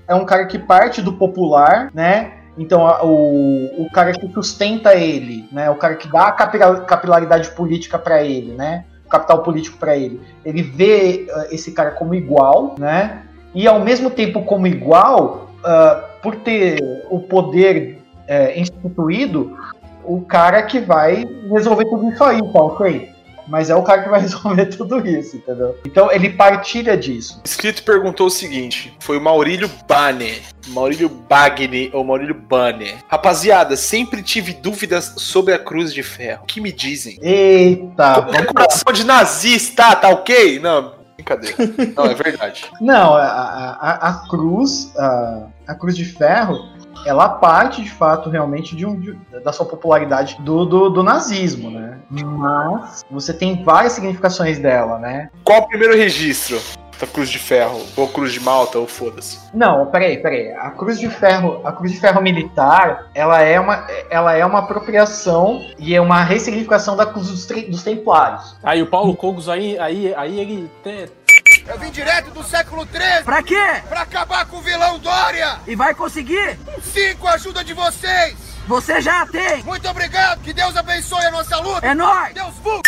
Speaker 5: é um cara que parte do popular, né? Então, a- o, o cara que sustenta ele, né? O cara que dá a capila- capilaridade política para ele, né? Capital político para ele. Ele vê ah, esse cara como igual, né? E ao mesmo tempo como igual, ah, por ter o poder eh, instituído, o cara que vai resolver tudo isso aí, tá ok? Mas é o cara que vai resolver tudo isso, entendeu? Então ele partilha disso.
Speaker 2: O escrito perguntou o seguinte: foi o Maurílio Bane. Maurílio Bagni ou Maurílio Bane. Rapaziada, sempre tive dúvidas sobre a Cruz de Ferro. O que me dizem?
Speaker 5: Eita,
Speaker 2: É coração de nazista, tá ok? Não, brincadeira. Não, é verdade.
Speaker 5: Não, a, a- a cruz, a, a cruz de ferro, ela parte de fato realmente de um, de- da sua popularidade do, do, do nazismo, né? Mas você tem várias significações dela, né?
Speaker 2: Qual o primeiro registro da Cruz de Ferro? Ou Cruz de Malta, ou foda-se.
Speaker 5: Não, peraí, peraí. A cruz de ferro, a cruz de ferro militar, ela é uma, ela é uma apropriação e é uma ressignificação da cruz dos, dos templários.
Speaker 1: Aí o Paulo Cogos aí, aí, aí ele tem.
Speaker 8: Eu vim direto do século XIII
Speaker 10: Pra quê?
Speaker 8: pra acabar com o vilão Dória!
Speaker 10: E vai conseguir?
Speaker 8: Sim, com a ajuda de vocês!
Speaker 10: Você já tem!
Speaker 8: Muito obrigado! Que Deus abençoe a nossa luta!
Speaker 10: É nóis!
Speaker 8: Deus vu!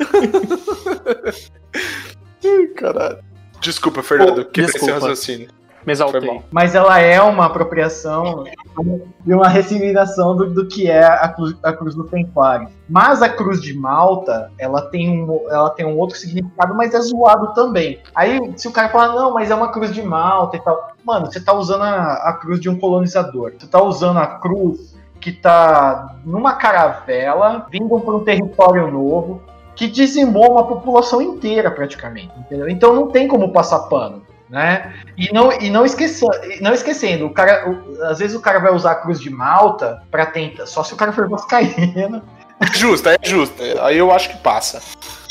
Speaker 2: Caralho. Desculpa, Fernando, que esse
Speaker 1: desculpa.
Speaker 2: raciocínio.
Speaker 1: Me exaltei.
Speaker 5: Mas ela é uma apropriação e uma ressignificação do, do que é a cruz, a cruz do Templário. Mas a cruz de Malta, ela tem, um, ela tem um outro significado, mas é zoado também. Aí, se o cara falar, não, mas é uma cruz de Malta e tal. Mano, você tá usando a, a cruz de um colonizador. Você tá usando a cruz que tá numa caravela, vindo para um território novo, que dizimou uma população inteira praticamente. Entendeu? Então não tem como passar pano. Né? E não, e não, esqueça, não esquecendo, o cara, o- às vezes o cara vai usar a cruz de Malta pra tentar, só se o cara for vascaíno,
Speaker 2: justo, é justo. Aí eu acho que passa.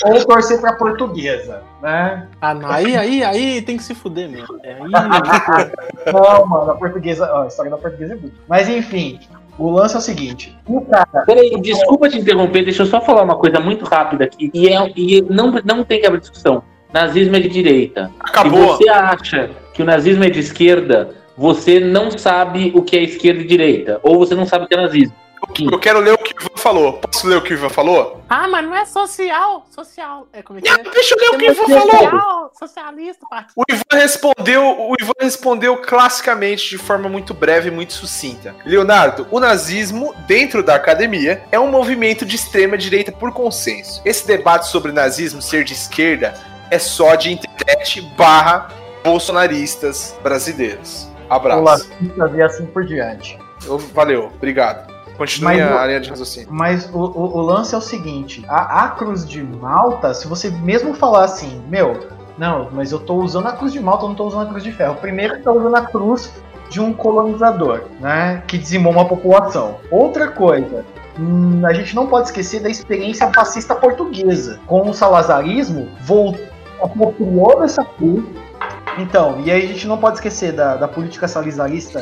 Speaker 5: ou torcer pra portuguesa, né?
Speaker 1: Ah, não, aí, aí, aí tem que se fuder mesmo. É, aí,
Speaker 5: Não, mano, a portuguesa, ó, a história da portuguesa é boa. Mas enfim, o lance é o seguinte, o cara,
Speaker 4: Peraí, desculpa te interromper, deixa eu só falar uma coisa muito rápida aqui. E, é, e não, não tem que haver discussão. Nazismo é de direita.
Speaker 2: Acabou.
Speaker 4: Se você acha que o nazismo é de esquerda, você não sabe o que é esquerda e direita. Ou você não sabe o que é nazismo.
Speaker 2: Eu quero ler o que o Ivan falou. Posso ler o que o Ivan falou?
Speaker 1: Ah, mas não é social. Social. É como é que é?
Speaker 2: Deixa eu ler o que o Ivan falou.
Speaker 1: Social, socialista, partido.
Speaker 2: O Ivan respondeu, o Ivan respondeu classicamente de forma muito breve e muito sucinta. Leonardo, o nazismo dentro da academia é um movimento de extrema direita por consenso. Esse debate sobre nazismo ser de esquerda é só de internet barra bolsonaristas brasileiros. Abraço.
Speaker 5: e assim por diante.
Speaker 2: Eu- Valeu, obrigado. Continue
Speaker 5: Mas
Speaker 2: a, linha de raciocínio.
Speaker 5: Mas o, o- o lance é o seguinte: a, a cruz de Malta, se você mesmo falar assim, meu, não, mas eu tô usando a cruz de Malta, eu não tô usando a cruz de ferro. Primeiro, você tá usando a cruz de um colonizador, né? Que dizimou uma população. Outra coisa. hum, a gente não pode esquecer da experiência fascista portuguesa. Com o salazarismo, voltou, apropriou dessa. Então, e aí a gente não pode esquecer da, da política salazarista,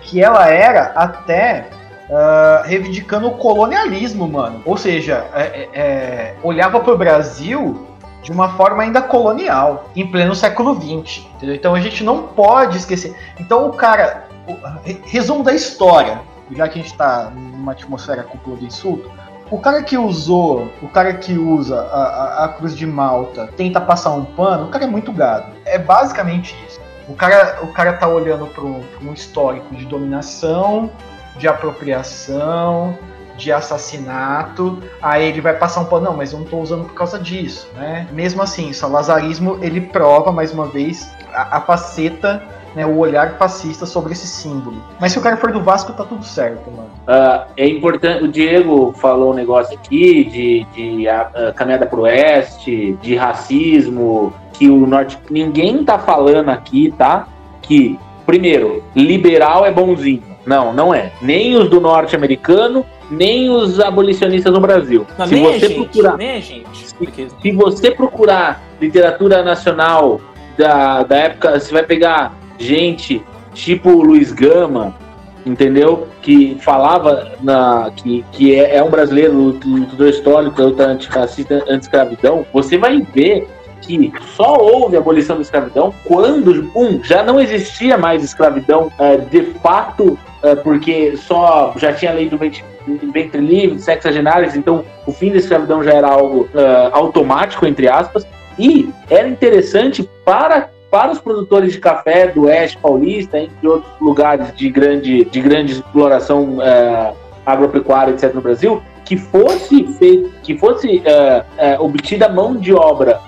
Speaker 5: que ela era até ah, reivindicando o colonialismo, mano. Ou seja, é- é- é, olhava pro Brasil de uma forma ainda colonial, em pleno século XX. entendeu? Então a gente não pode esquecer. Então o cara. o- re- resumo da história, já que a gente tá numa atmosfera cúpula de insulto. O cara que usou, o cara que usa a, a- a cruz de Malta, tenta passar um pano, o cara é muito gado. É basicamente isso. O cara, o cara tá olhando para um, histórico de dominação, de apropriação, de assassinato, aí ele vai passar um pano, não, mas eu não tô usando por causa disso, né? Mesmo assim, o salazarismo, ele prova, mais uma vez, a, a faceta, né, o olhar fascista sobre esse símbolo. Mas se o cara for do Vasco, tá tudo certo, mano.
Speaker 4: Ah, é importante. O Diego falou um negócio aqui de, de a, a caminhada pro oeste, de racismo, que o norte. Ninguém tá falando aqui, tá? Que, primeiro, liberal é bonzinho. Não, não é. Nem os do norte-americano, nem os abolicionistas no Brasil.
Speaker 1: Não,
Speaker 4: Se você
Speaker 1: gente,
Speaker 4: procurar
Speaker 1: nem a gente. Porque-
Speaker 4: se você procurar literatura nacional da, da época, você vai pegar gente tipo o Luiz Gama, entendeu? Que falava na, que, que é, é um brasileiro lutador histórico, luta antifascista, anti-escravidão, você vai ver que só houve abolição da escravidão quando, um, já não existia mais escravidão é, de fato, é, porque só já tinha lei do ventre, ventre livre, sexagenários, então o fim da escravidão já era algo é, automático, entre aspas, e era interessante para para os produtores de café do Oeste Paulista, entre outros lugares de grande, de grande exploração é, agropecuária, etc., no Brasil, que fosse feito, que fosse é, é, obtida mão de obra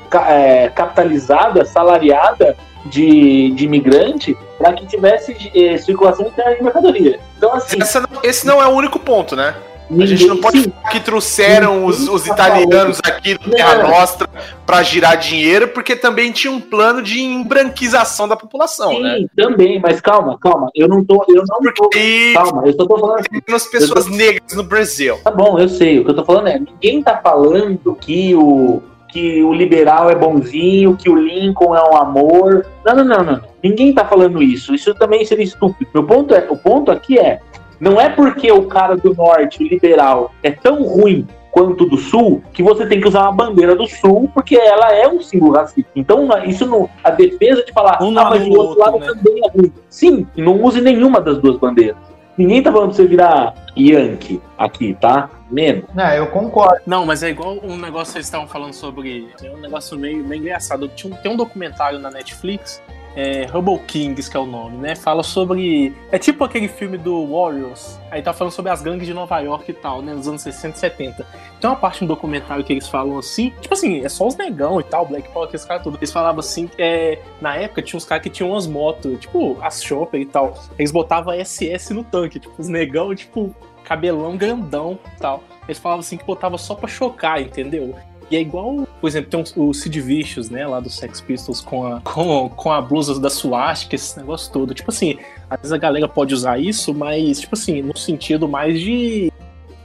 Speaker 4: capitalizada, salariada de, de imigrante, para que tivesse circulação interna de mercadoria. Então, assim,
Speaker 2: esse não é o único ponto, né? A gente não pode falar que trouxeram os, os italianos aqui do Terra Nostra para girar dinheiro, porque também tinha um plano de embranquização da população,
Speaker 4: Sim,
Speaker 2: né?
Speaker 4: também, mas calma, calma. Eu não tô. Eu não tô.
Speaker 2: E
Speaker 4: Calma, eu só tô falando assim.
Speaker 2: tem menos pessoas negras no Brasil.
Speaker 4: Tá bom, eu sei. O que eu tô falando é, ninguém tá falando que o que o liberal é bonzinho, que o Lincoln é um amor. Não, não, não, não. Ninguém tá falando isso. Isso também seria estúpido. Meu ponto é, o ponto aqui é, não é porque o cara do norte, o liberal, é tão ruim quanto do sul, que você tem que usar uma bandeira do sul, porque ela é um símbolo racista. Então, isso não. A defesa de falar,
Speaker 1: Um
Speaker 4: ah, mas
Speaker 1: anula
Speaker 4: o
Speaker 1: o
Speaker 4: outro lado
Speaker 1: outro, né?
Speaker 4: também é ruim. Sim, não use nenhuma das duas bandeiras. Ninguém tá falando pra você virar Yankee aqui, tá? Menos.
Speaker 5: Não, eu concordo.
Speaker 1: Não, mas é igual um negócio que vocês estavam falando sobre. É um negócio meio, meio engraçado. Tinha um- tem um documentário na Netflix, é, Hubble Kings, que é o nome, né? Fala sobre. É tipo aquele filme do Warriors. Aí tá falando sobre as gangues de Nova York e tal, né? Nos anos 60 e 70. Tem uma parte no documentário que eles falam assim, tipo assim, é só os negão e tal, Black Power, aqueles caras tudo. Eles falavam assim, é, na época tinha uns caras que tinham umas motos, tipo, as Chopper e tal. Eles botavam SS no tanque, tipo, os negão, tipo, cabelão grandão e tal. Eles falavam assim que botava só pra chocar, entendeu? É igual, por exemplo, tem um- o Sid Vicious, né, lá do Sex Pistols com a, com, com a blusa da Swastika, esse negócio todo. Tipo assim, às vezes a galera pode usar isso, mas, tipo assim, no sentido mais de.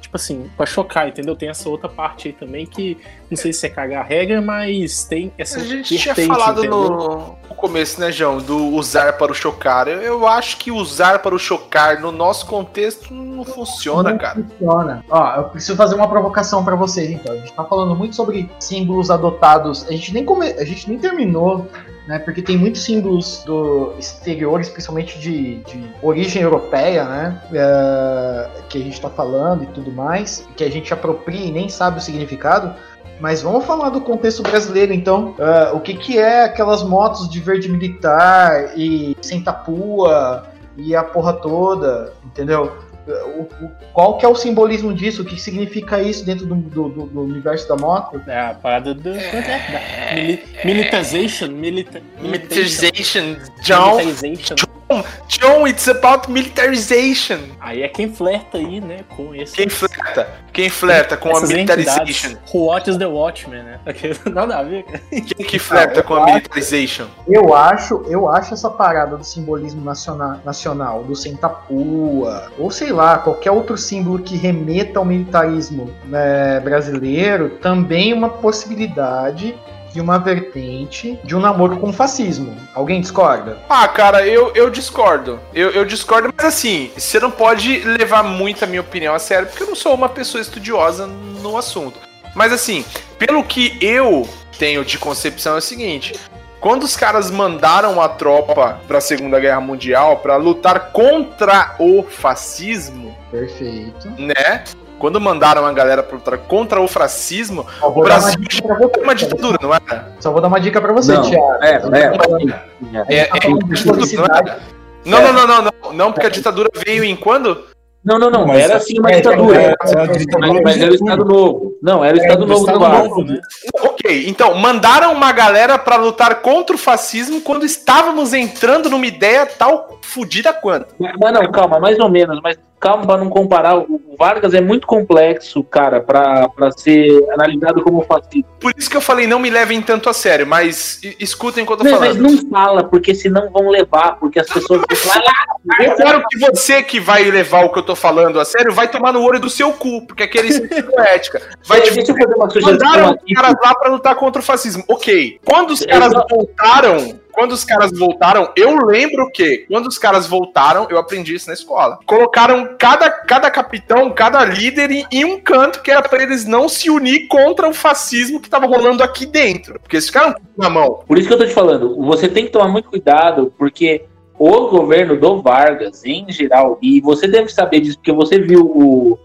Speaker 1: Tipo assim, pra chocar, entendeu? Tem essa outra parte aí também que não sei se é cagar a regra, mas tem essa
Speaker 2: A gente tinha falado no, no começo, né, João, do usar para o chocar. Eu, eu acho que usar para o chocar no nosso contexto não funciona,
Speaker 5: Não
Speaker 2: cara.
Speaker 5: Funciona. Ó, eu preciso fazer uma provocação pra vocês, então. A gente tá falando muito sobre símbolos adotados. A gente nem, come... a gente nem terminou, né? Porque tem muitos símbolos do exterior, especialmente de, de origem europeia, né? é, Que a gente tá falando e tudo mais. Que a gente apropria e nem sabe o significado. Mas vamos falar do contexto brasileiro, então. É, o que, que é aquelas motos de verde militar e sem tapua e a porra toda, entendeu? O- o- qual que é o simbolismo disso? O que significa isso dentro do, do- do- do universo da moto?
Speaker 1: É a parada do. da mili- militarization. Milita,
Speaker 2: Militarization, John.
Speaker 1: Militarization.
Speaker 2: John, it's about militarization.
Speaker 1: Aí é quem flerta aí, né, com esse.
Speaker 2: Quem flerta? Quem flerta com a
Speaker 1: essas
Speaker 2: militarization?
Speaker 1: entidades. Who watches the Watchmen, né? Nada a ver, cara.
Speaker 2: Quem que flerta
Speaker 5: Ah,
Speaker 2: com a
Speaker 5: acho-
Speaker 2: militarization?
Speaker 5: Eu acho, eu acho essa parada do simbolismo nacional, nacional do Sentapua, ou sei lá, qualquer outro símbolo que remeta ao militarismo né, brasileiro, também uma possibilidade de uma vertente de um namoro com fascismo. Alguém discorda?
Speaker 2: Ah, cara, eu, eu discordo. Eu, eu discordo, mas assim, você não pode levar muito a minha opinião a sério, porque eu não sou uma pessoa estudiosa no assunto. Mas assim, pelo que eu tenho de concepção é o seguinte. Quando os caras mandaram a tropa pra Segunda Guerra Mundial pra lutar contra o fascismo,
Speaker 5: Perfeito.
Speaker 2: né? Quando mandaram a galera pra lutar contra o fascismo, o Brasil é uma ditadura, não era?
Speaker 5: Só vou dar uma dica pra você,
Speaker 4: Não,
Speaker 5: Thiago.
Speaker 4: é, é,
Speaker 2: É, é, é não era? Não, não, não, não, porque a ditadura veio em quando?
Speaker 4: Não, não, não.
Speaker 3: Mas
Speaker 4: era assim uma
Speaker 5: é,
Speaker 4: ditadura.
Speaker 3: é, é a ditadura
Speaker 4: mas, era o. Estado Novo. Não, era o Estado
Speaker 1: do
Speaker 4: Novo do.
Speaker 1: Novo, né?
Speaker 2: Ok, então, mandaram uma galera pra lutar contra o fascismo quando estávamos entrando numa ideia tal fodida quanto.
Speaker 4: Mas não, calma, mais ou menos, mas calma pra não comparar. O Vargas é muito complexo, cara, pra, pra ser analisado como fascista.
Speaker 2: Por isso que eu falei, não me levem tanto a sério, mas escutem o que eu tô
Speaker 4: Não, mas
Speaker 2: falando.
Speaker 4: não fala, porque senão vão levar, porque as pessoas vão falar, "Ah,
Speaker 2: Eu quero que você que vai levar o que eu tô falando a sério, vai tomar no olho do seu cu, porque aquele é ética. Vai te
Speaker 4: deixa eu fazer uma sugestão
Speaker 2: Mandaram
Speaker 4: aqui.
Speaker 2: os caras lá pra lutar contra o fascismo. Ok. Quando os caras voltaram quando os caras voltaram, eu lembro que quando os caras voltaram, eu aprendi isso na escola. Colocaram cada, cada capitão, cada líder em, em um canto que era pra eles não se unir contra o fascismo que tava rolando aqui dentro. Porque eles ficaram na mão.
Speaker 4: Por isso que eu tô te falando, você tem que tomar muito cuidado, porque o governo do Vargas, em geral, e você deve saber disso, porque você viu o.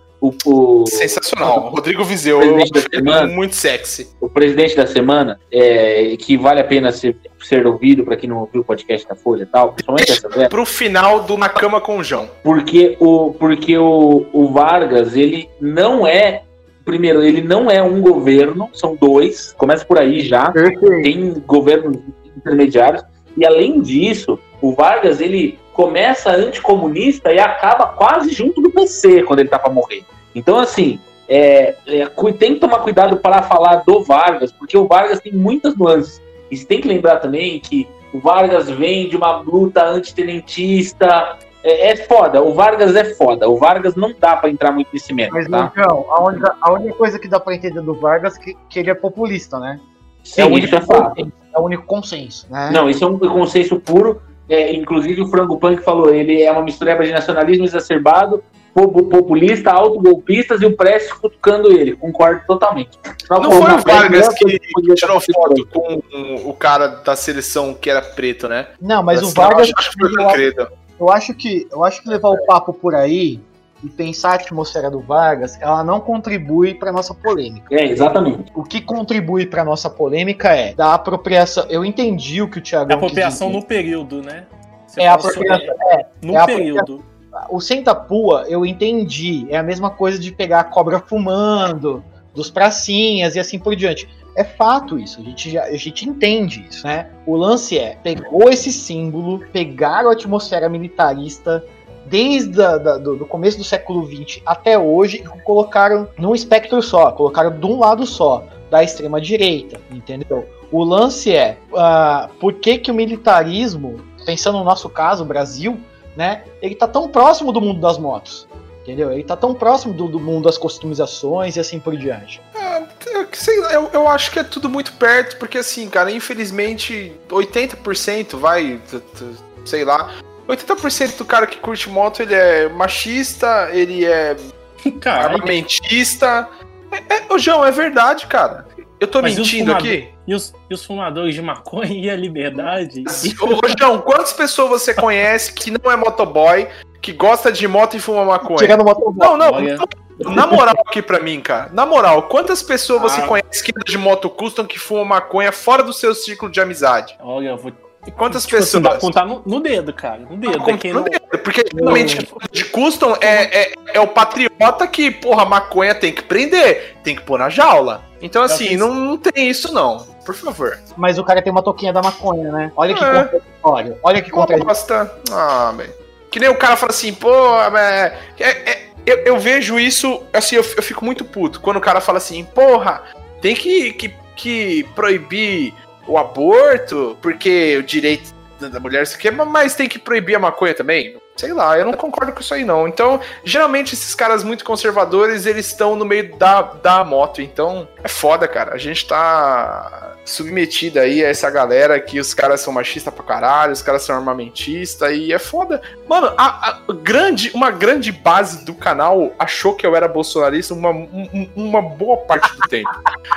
Speaker 4: o, o
Speaker 2: Sensacional. Rodrigo Viseu,
Speaker 4: Presidente da
Speaker 2: eu achei
Speaker 4: semana.
Speaker 2: muito sexy.
Speaker 4: o presidente da semana, é, que vale a pena ser, ser ouvido para quem não ouviu o podcast da Folha e tal, principalmente essa velha,
Speaker 2: Pro final do Na Cama com o João.
Speaker 4: porque o, porque o, o Vargas, ele não é. Primeiro, ele não é um governo, são dois, começa por aí já. tem governos intermediários e além disso o Vargas ele começa anticomunista e acaba quase junto do PC quando ele tá para morrer então assim é, é, tem que tomar cuidado para falar do Vargas porque o Vargas tem muitas nuances e você tem que lembrar também que o Vargas vem de uma luta antitenentista é, é foda o Vargas é foda o Vargas não dá para entrar muito nesse mérito
Speaker 5: Mas,
Speaker 4: tá?
Speaker 5: João, a única, a única coisa que dá pra entender do Vargas é que, que ele é populista, né?
Speaker 4: Sim,
Speaker 5: é o único
Speaker 4: é fato.
Speaker 5: consenso, é o único consenso, né?
Speaker 4: Não, isso é um consenso puro. É, inclusive o Frango Punk falou, ele é uma mistureba de nacionalismo exacerbado, populista, autogolpistas e o Prestes cutucando ele. Concordo totalmente.
Speaker 2: Não foi o Vargas que tirou foto com o cara da seleção que era preto, né?
Speaker 5: Não, mas o Vargas.
Speaker 2: Eu acho que foi
Speaker 5: eu,
Speaker 2: Tancredo.
Speaker 5: eu acho que eu acho que levar o papo por aí e pensar a atmosfera do Vargas, ela não contribui para nossa polêmica.
Speaker 4: É, exatamente.
Speaker 5: O que contribui para nossa polêmica é da apropriação. Eu entendi o que o Thiago
Speaker 1: É apropriação no período, né? Você
Speaker 5: É a apropriação. É,
Speaker 1: No
Speaker 5: é a
Speaker 1: período.
Speaker 5: O senta pua, eu entendi. É a mesma coisa de pegar a cobra fumando, dos pracinhas e assim por diante. É fato isso, a gente, já, a gente entende isso, né? O lance é, pegou esse símbolo, pegaram a atmosfera militarista desde a, da, do, do começo do século XX até hoje e colocaram num espectro só, colocaram de um lado só, da extrema direita, entendeu? O lance é, ah, por que que o militarismo, pensando no nosso caso, Brasil, né? Ele tá tão próximo do mundo das motos. Entendeu? Ele tá tão próximo do, do mundo das customizações e assim por diante.
Speaker 2: Eu, sei lá, eu, eu acho que é tudo muito perto, porque assim, cara, infelizmente, 80% vai, t- t- sei lá, 80% do cara que curte moto, ele é machista, ele é armamentista. É, é, ô, João, é verdade, cara. Eu tô
Speaker 1: Mas e
Speaker 2: mentindo
Speaker 1: fumado-
Speaker 2: aqui?
Speaker 1: E os, e os fumadores de maconha e a liberdade?
Speaker 2: Ô, João, quantas pessoas você conhece que não é motoboy, que gosta de moto e fuma maconha?
Speaker 5: Tirando o motoboy.
Speaker 2: Não, não. Na moral aqui pra mim, cara. Na moral, quantas pessoas você
Speaker 1: Ah.
Speaker 2: conhece que anda de moto custom que fuma maconha fora do seu círculo de amizade?
Speaker 1: Olha, eu vou.
Speaker 2: Quantas
Speaker 1: Tipo assim,
Speaker 2: pessoas?
Speaker 1: dá pra contar no, no dedo, cara. No dedo.
Speaker 2: Conta
Speaker 1: É quem
Speaker 2: no
Speaker 1: não-
Speaker 2: dedo, Porque realmente de custom é, é, é o patriota que, porra, maconha tem que prender, tem que pôr na jaula. Então, assim,
Speaker 1: fiz-
Speaker 2: não, não tem isso, não. Por favor.
Speaker 5: Mas o cara tem uma toquinha da maconha, né? Olha que
Speaker 2: É.
Speaker 5: contraditório. Olha que contraditório.
Speaker 2: bosta. Ah, velho. Que nem o cara fala assim, pô, é, é- é- eu, eu vejo isso, assim, eu, eu fico muito puto. Quando o cara fala assim, porra, tem que, que, que proibir o aborto, porque o direito da da mulher isso aqui, mas tem que proibir a maconha também. Sei lá, eu não concordo com isso aí, não. Então, geralmente, esses caras muito conservadores, eles estão no meio da, da moto. Então, é foda, cara. A gente tá submetido aí a essa galera que os caras são machistas pra caralho, os caras são armamentistas e é foda. Mano, a, a grande, uma grande base do canal achou que eu era bolsonarista uma, um- uma boa parte do tempo.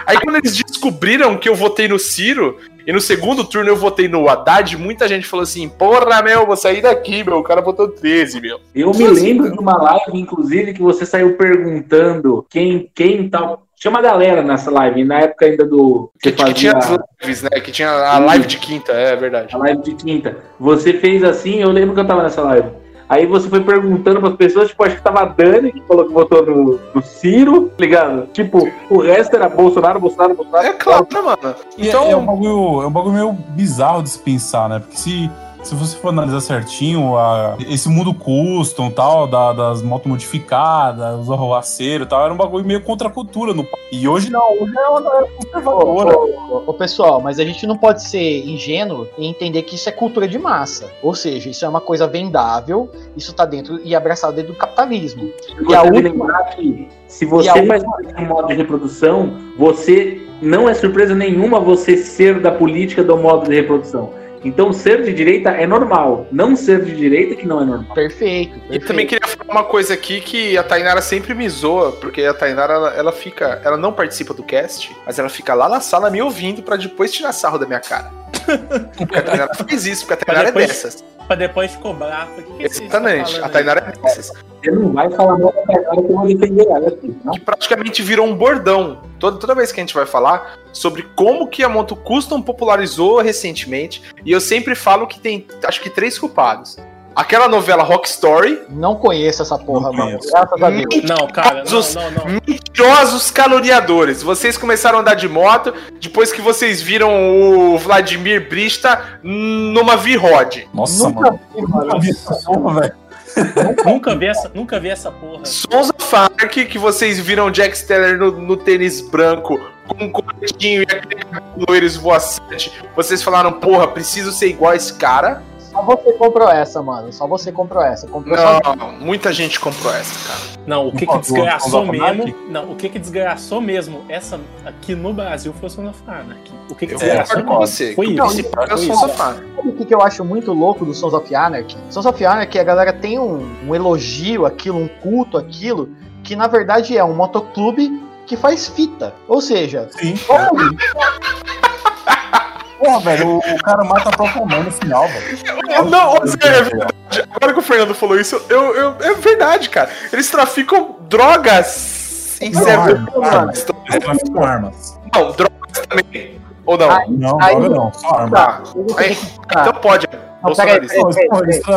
Speaker 2: Aí quando eles descobriram que eu votei no Ciro, e no segundo turno eu votei no Haddad, muita gente falou assim, porra, meu, vou sair daqui, meu, o cara votou 13, meu.
Speaker 4: Eu me lembro de uma live, inclusive, que você saiu perguntando quem, quem tal. Chama a galera nessa live, na época ainda do. Você
Speaker 2: Que, que tinha as
Speaker 4: fazia
Speaker 2: lives, né? Que tinha a live de quinta, é verdade.
Speaker 4: a live de quinta. Você fez assim, eu lembro que eu tava nessa live. Aí você foi perguntando pras pessoas, tipo, acho que tava a Dani, que falou que votou no, no Ciro, tá ligado? Tipo, o resto era Bolsonaro, Bolsonaro, Bolsonaro.
Speaker 2: É claro, né, mano?
Speaker 3: E
Speaker 2: Então,
Speaker 3: é, é um bagulho, é um bagulho meio bizarro de se pensar, né? Porque se, se você for analisar certinho, a- esse mundo custom tal, da- das motos modificadas, os arruaceiros e tal, era um bagulho meio contra a cultura. No, e hoje não, hoje é uma galera conservadora.
Speaker 5: Ô, ô, pessoal, mas a gente não pode ser ingênuo e entender que isso é cultura de massa. Ou seja, isso é uma coisa vendável, isso tá dentro e abraçado dentro do capitalismo.
Speaker 4: E
Speaker 5: a
Speaker 4: a
Speaker 5: última-
Speaker 4: lembrar que se você
Speaker 5: E a
Speaker 4: faz parte de um modo de reprodução, você não é surpresa nenhuma você ser da política do modo de reprodução. Então ser de direita é normal. Não ser de direita que não é normal.
Speaker 5: Perfeito.
Speaker 2: E
Speaker 5: perfeito.
Speaker 2: também queria falar uma coisa aqui que a Tainara sempre me zoa, porque a Tainara ela, ela fica, ela não participa do cast, mas ela fica lá na sala me ouvindo pra depois tirar sarro da minha cara. Porque a Tainara faz isso, porque a Tainara
Speaker 1: depois-
Speaker 2: é dessas.
Speaker 1: Pra depois cobrar. O que
Speaker 2: Exatamente,
Speaker 1: estão
Speaker 2: a Tainara
Speaker 1: aí?
Speaker 2: é dessas.
Speaker 4: Você não vai falar mal da Tainara que eu vou defender ela aqui. Não?
Speaker 2: Que praticamente virou um bordão. Toda, toda vez que a gente vai falar sobre como que a Moto Custom popularizou recentemente, e eu sempre falo que tem, acho que três culpados. Aquela novela Rock Story,
Speaker 5: Não conheço essa porra,
Speaker 3: Não
Speaker 5: mano. Graças a Deus.
Speaker 1: Não, cara, não,
Speaker 2: Os-
Speaker 1: não, não.
Speaker 2: mentirosos caluniadores. Vocês começaram a andar de moto depois que vocês viram o Vladimir Brista numa V-Rod.
Speaker 3: Nossa,
Speaker 5: Nunca
Speaker 3: mano.
Speaker 5: vi, mano.
Speaker 3: nunca vi essa porra, velho.
Speaker 1: Nunca vi essa, nunca vi essa porra.
Speaker 2: Sons of Anarchy, que vocês viram Jack Steller no, no tênis branco, com um coletinho e aquele cabelo loiro esvoaçante. Vocês falaram, porra, preciso ser igual a esse cara.
Speaker 5: Só você comprou essa, mano. Só você comprou essa. Comprou só
Speaker 2: Não, muita gente comprou essa, cara.
Speaker 1: Não, o que que desgraçou mesmo. Não, o que que desgraçou mesmo essa aqui no Brasil foi o Sons of Anarchy. O que que
Speaker 2: Eu
Speaker 1: desgraçou
Speaker 2: com você.
Speaker 1: foi
Speaker 2: que
Speaker 1: isso.
Speaker 2: o principal é o
Speaker 1: Foi
Speaker 2: Sons
Speaker 1: isso.
Speaker 2: of Anarchy.
Speaker 5: Sabe o que, que eu acho muito louco do Sons of Anarchy? Sons of Anarchy, a galera tem um, um elogio aquilo, um culto aquilo, que na verdade é um motoclube que faz fita. Ou seja,
Speaker 3: Sim. Porra, velho, o, o cara mata a própria mãe no final, velho.
Speaker 2: Não, Zé, é verdade. Agora que o Fernando falou isso, eu, eu- é verdade, cara. Eles traficam drogas em
Speaker 3: Não,
Speaker 2: certo.
Speaker 3: arma, Eles traficam armas.
Speaker 2: Não, drogas também. Ou não?
Speaker 5: Ai,
Speaker 3: Não,
Speaker 5: Aí-
Speaker 3: droga não, só arma.
Speaker 2: Tá. Aí,
Speaker 5: explicar.
Speaker 2: então pode.
Speaker 5: Não, peraí,
Speaker 3: eles,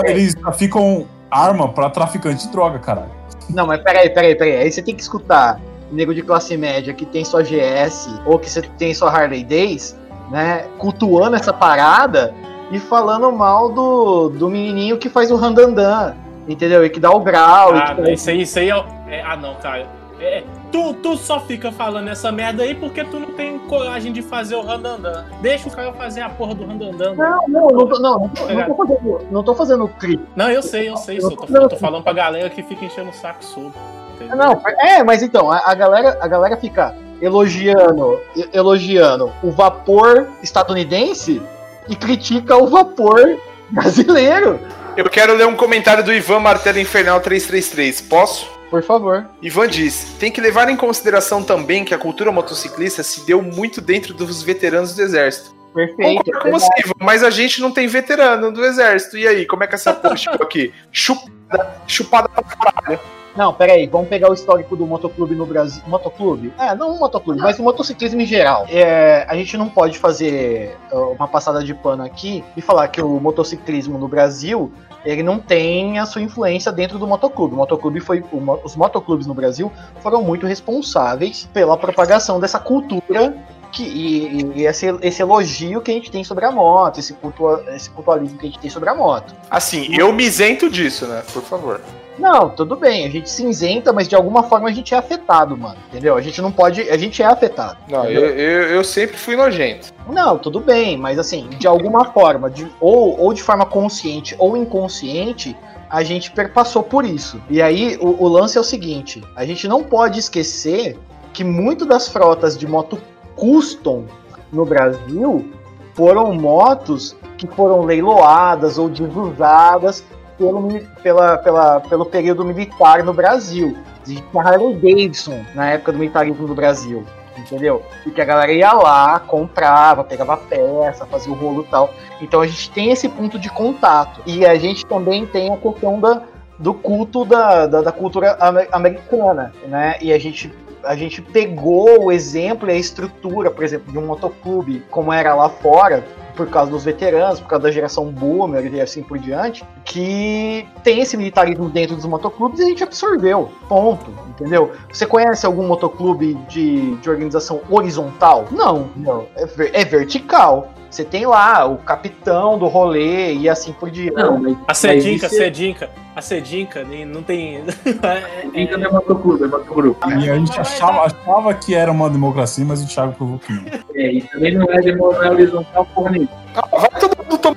Speaker 3: eles traficam arma pra traficante de droga, caralho.
Speaker 5: Não, mas peraí, peraí, peraí. Aí você tem que escutar nego de classe média que tem sua GS ou que você tem sua Harley Days, né? Cultuando essa parada e falando mal do, do menininho que faz o randandan, entendeu? E que dá o grau.
Speaker 1: Ah,
Speaker 5: que
Speaker 1: isso aí, isso aí é, é- Ah, não, cara. É, tu, tu só fica falando essa merda aí porque tu não tem coragem de fazer o randandan. Deixa o cara fazer a porra do randandan.
Speaker 5: Não, não, não tô, não, não, tô, não tô fazendo, não tô fazendo crítica.
Speaker 1: Não, eu sei, eu sei. Só tô, eu tô falando pra galera que fica enchendo o saco sobre. entendeu?
Speaker 5: Não, é, mas então, a, a galera, a galera fica elogiando, elogiando o vapor estadunidense e critica o vapor brasileiro.
Speaker 2: Eu quero ler um comentário do Ivan Martelo Infernal 333. Posso?
Speaker 5: Por favor.
Speaker 2: Ivan diz: tem que levar em consideração também que a cultura motociclista se deu muito dentro dos veteranos do exército.
Speaker 5: Perfeito.
Speaker 2: Concordo com você, Ivan, mas a gente não tem veterano do exército. E aí, como é que essa porra chegou aqui? Chupada, chupada pra caralho.
Speaker 5: Não, peraí, vamos pegar o histórico do motoclube no Brasil. Motoclube? É, não o motoclube, mas o motociclismo em geral. É, a gente não pode fazer uh, uma passada de pano aqui e falar que o motociclismo no Brasil ele não tem a sua influência dentro do motoclube. O motoclube foi, os motoclubes no Brasil foram muito responsáveis pela propagação dessa cultura que, e, e esse, esse elogio que a gente tem sobre a moto, esse, cultua, esse cultualismo que a gente tem sobre a moto.
Speaker 2: Assim, eu me isento disso, né? Por favor.
Speaker 5: Não, tudo bem, a gente cinzenta, mas de alguma forma a gente é afetado, mano. Entendeu? A gente não pode. A gente é afetado.
Speaker 2: Não, eu, eu, eu sempre fui nojento.
Speaker 5: Não, tudo bem, mas assim, de alguma forma, de, ou, ou de forma consciente ou inconsciente, a gente perpassou por isso. E aí o, o lance é o seguinte: a gente não pode esquecer que muito das frotas de moto custom no Brasil foram motos que foram leiloadas ou desusadas pelo, pela, pela, pelo período militar no Brasil. Existe a Harley Davidson na época do militarismo do Brasil entendeu? E que a galera ia lá, comprava, pegava peça, fazia o rolo e tal. Então a gente tem esse ponto de contato. E a gente também tem a questão da, do culto da, da, da cultura ame- americana, né? E a gente a gente pegou o exemplo e a estrutura, por exemplo, de um motoclube, como era lá fora, por causa dos veteranos, por causa da geração boomer e assim por diante, que tem esse militarismo dentro dos motoclubes e a gente absorveu. Ponto. Entendeu? Você conhece algum motoclube de, de organização horizontal? Não, não. É, ver- é vertical. Você tem lá o capitão do rolê e assim por diante.
Speaker 4: Não, mas,
Speaker 1: A a
Speaker 4: isso é-
Speaker 1: Cedinca, a Cedinca nem- não tem.
Speaker 4: Cedinca não é motoclube, é motogrupo.
Speaker 3: E a gente achava, achava que era uma democracia, mas o Thiago provou que não.
Speaker 4: É, e também não é, demo- não é horizontal porra nenhuma.
Speaker 2: Ah, vai todo mundo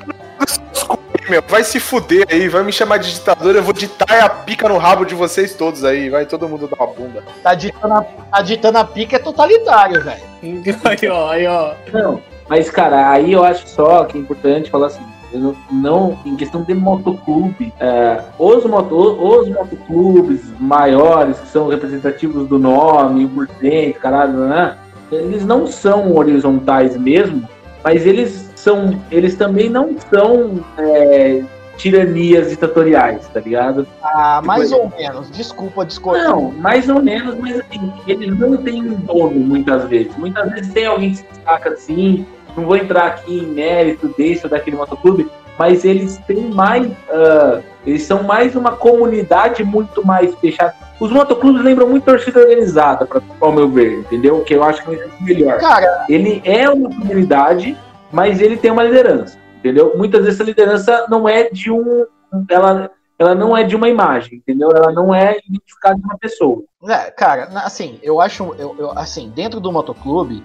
Speaker 2: aí, meu. Vai se fuder aí, vai me chamar de ditador. Eu vou ditar a pica no rabo de vocês todos aí. Vai todo mundo dar uma bunda.
Speaker 5: Tá ditando a, tá ditando a pica é totalitário, velho.
Speaker 1: aí, ó, aí, ó.
Speaker 4: Não, Mas, cara, aí eu acho só que é importante falar assim, não, não- em questão de motoclube, é, os, moto, os motoclubes maiores, que são representativos do nome, 1%, caralho, né? Eles não são horizontais mesmo, mas eles são, eles também não são é, tiranias ditatoriais, tá ligado?
Speaker 5: Ah, mais ou menos. Desculpa, discordar.
Speaker 4: Não, mais ou menos, mas assim, eles não têm um dono muitas vezes. Muitas vezes tem alguém que se destaca assim. Não vou entrar aqui em mérito desse ou daquele motoclube, mas eles têm mais. ah, eles são mais uma comunidade muito mais fechada. Os motoclubes lembram muito torcida organizada, para o meu ver, entendeu? Que eu acho que é melhor.
Speaker 5: Cara,
Speaker 4: Ele é uma comunidade, mas ele tem uma liderança, entendeu? Muitas vezes essa liderança não é de um. Ela, ela não é de uma imagem, entendeu? Ela não é identificada de uma pessoa.
Speaker 5: É, cara, assim, eu acho, eu, eu- assim, dentro do motoclube,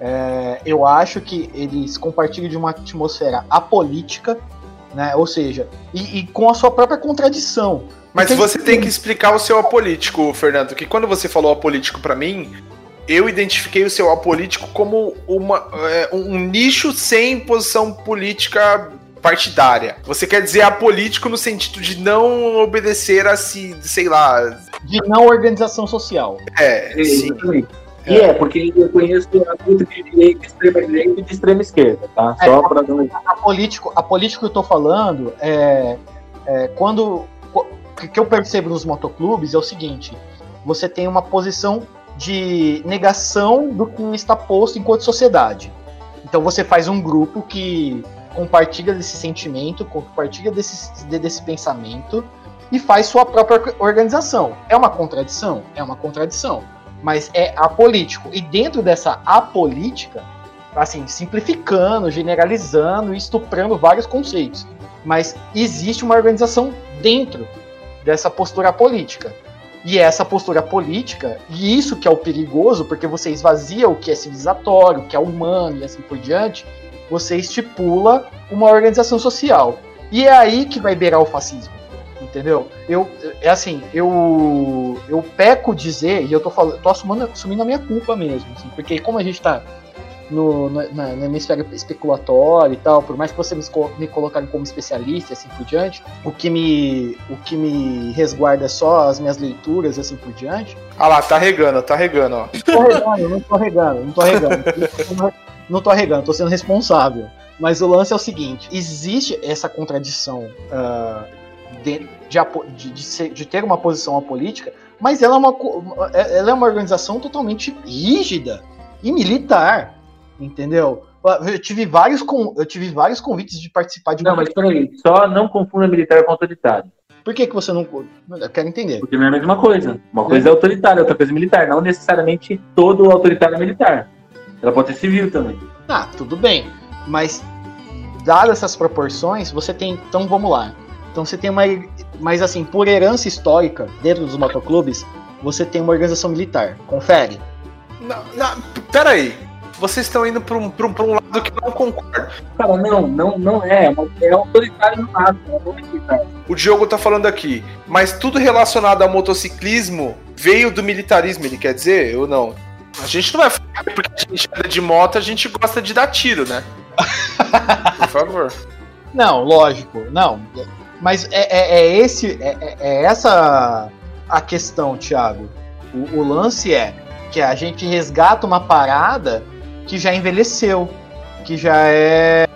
Speaker 5: é, eu acho que eles compartilham de uma atmosfera apolítica, né? Ou seja, e, e com a sua própria contradição.
Speaker 2: Mas
Speaker 5: Porque-
Speaker 2: você tem que explicar o seu apolítico, Fernando, que quando você falou apolítico pra mim, eu identifiquei o seu apolítico como uma, é, um nicho sem posição política partidária. Você quer dizer apolítico no sentido de não obedecer a se, sei lá,
Speaker 5: De não organização social.
Speaker 2: é, sim.
Speaker 4: Exatamente. E é, porque eu conheço a luta de direita, de extrema direita e de extrema esquerda, tá?
Speaker 5: É.
Speaker 4: Só pra dar um
Speaker 5: Apolítico, apolítico que eu tô falando é, é quando. O que eu percebo nos motoclubes é o seguinte: você tem uma posição de negação do que está posto enquanto sociedade. Então você faz um grupo que compartilha desse sentimento, compartilha desse, de- desse pensamento e faz sua própria organização. É uma contradição? É uma contradição. Mas é apolítico. E dentro dessa apolítica, assim, simplificando, generalizando e estuprando vários conceitos. Mas existe uma organização dentro dessa postura política. E essa postura política, e isso que é o perigoso, porque você esvazia o que é civilizatório, o que é humano e assim por diante, você estipula uma organização social. E é aí que vai beirar o fascismo. Entendeu? Eu, é assim, eu, eu peco dizer, e eu tô falando, tô assumindo, assumindo a minha culpa mesmo, assim, porque como a gente tá no, no, na, no hemisfério especulatório e tal, por mais que você me, me colocarem como especialista e assim por diante, o que me, o que me resguarda é só as minhas leituras e assim por diante.
Speaker 2: Ah lá, tá regando, tá regando, ó.
Speaker 5: Tô regando, não tô regando, não tô regando. Não tô regando, tô sendo responsável. Mas o lance é o seguinte: existe essa contradição ah, de, de, de- ser- de ter uma posição apolítica, mas ela é uma, ela é uma organização totalmente rígida e militar. Entendeu? Eu tive vários, eu tive vários convites de participar de
Speaker 4: Não, mas peraí, só não confunda militar com autoritário.
Speaker 5: Por que, que você não. Eu quero entender.
Speaker 4: Porque não é a mesma coisa. Uma coisa é autoritária, outra coisa é militar. Não necessariamente todo autoritário é militar. Ela pode ser civil também.
Speaker 5: Ah, tudo bem. Mas, dadas essas proporções, você tem. Então vamos lá. Então você tem uma. Mas assim, por herança histórica, dentro dos motoclubes, você tem uma organização militar. Confere.
Speaker 2: Não, não, pera aí. Vocês estão indo pra um, pra, um, pra um lado que eu não concordo.
Speaker 4: Cara, não, não, não é. É autoritário no não é.
Speaker 2: O Diogo tá falando aqui, mas tudo relacionado ao motociclismo veio do militarismo, ele quer dizer? Eu não. A gente não vai falar porque a gente anda de moto, a gente gosta de dar tiro, né? Por favor.
Speaker 5: Não, lógico, não. Mas é, é- é esse, é, é- é essa a questão, Thiago. O, o lance é que a gente resgata uma parada que já envelheceu, que já é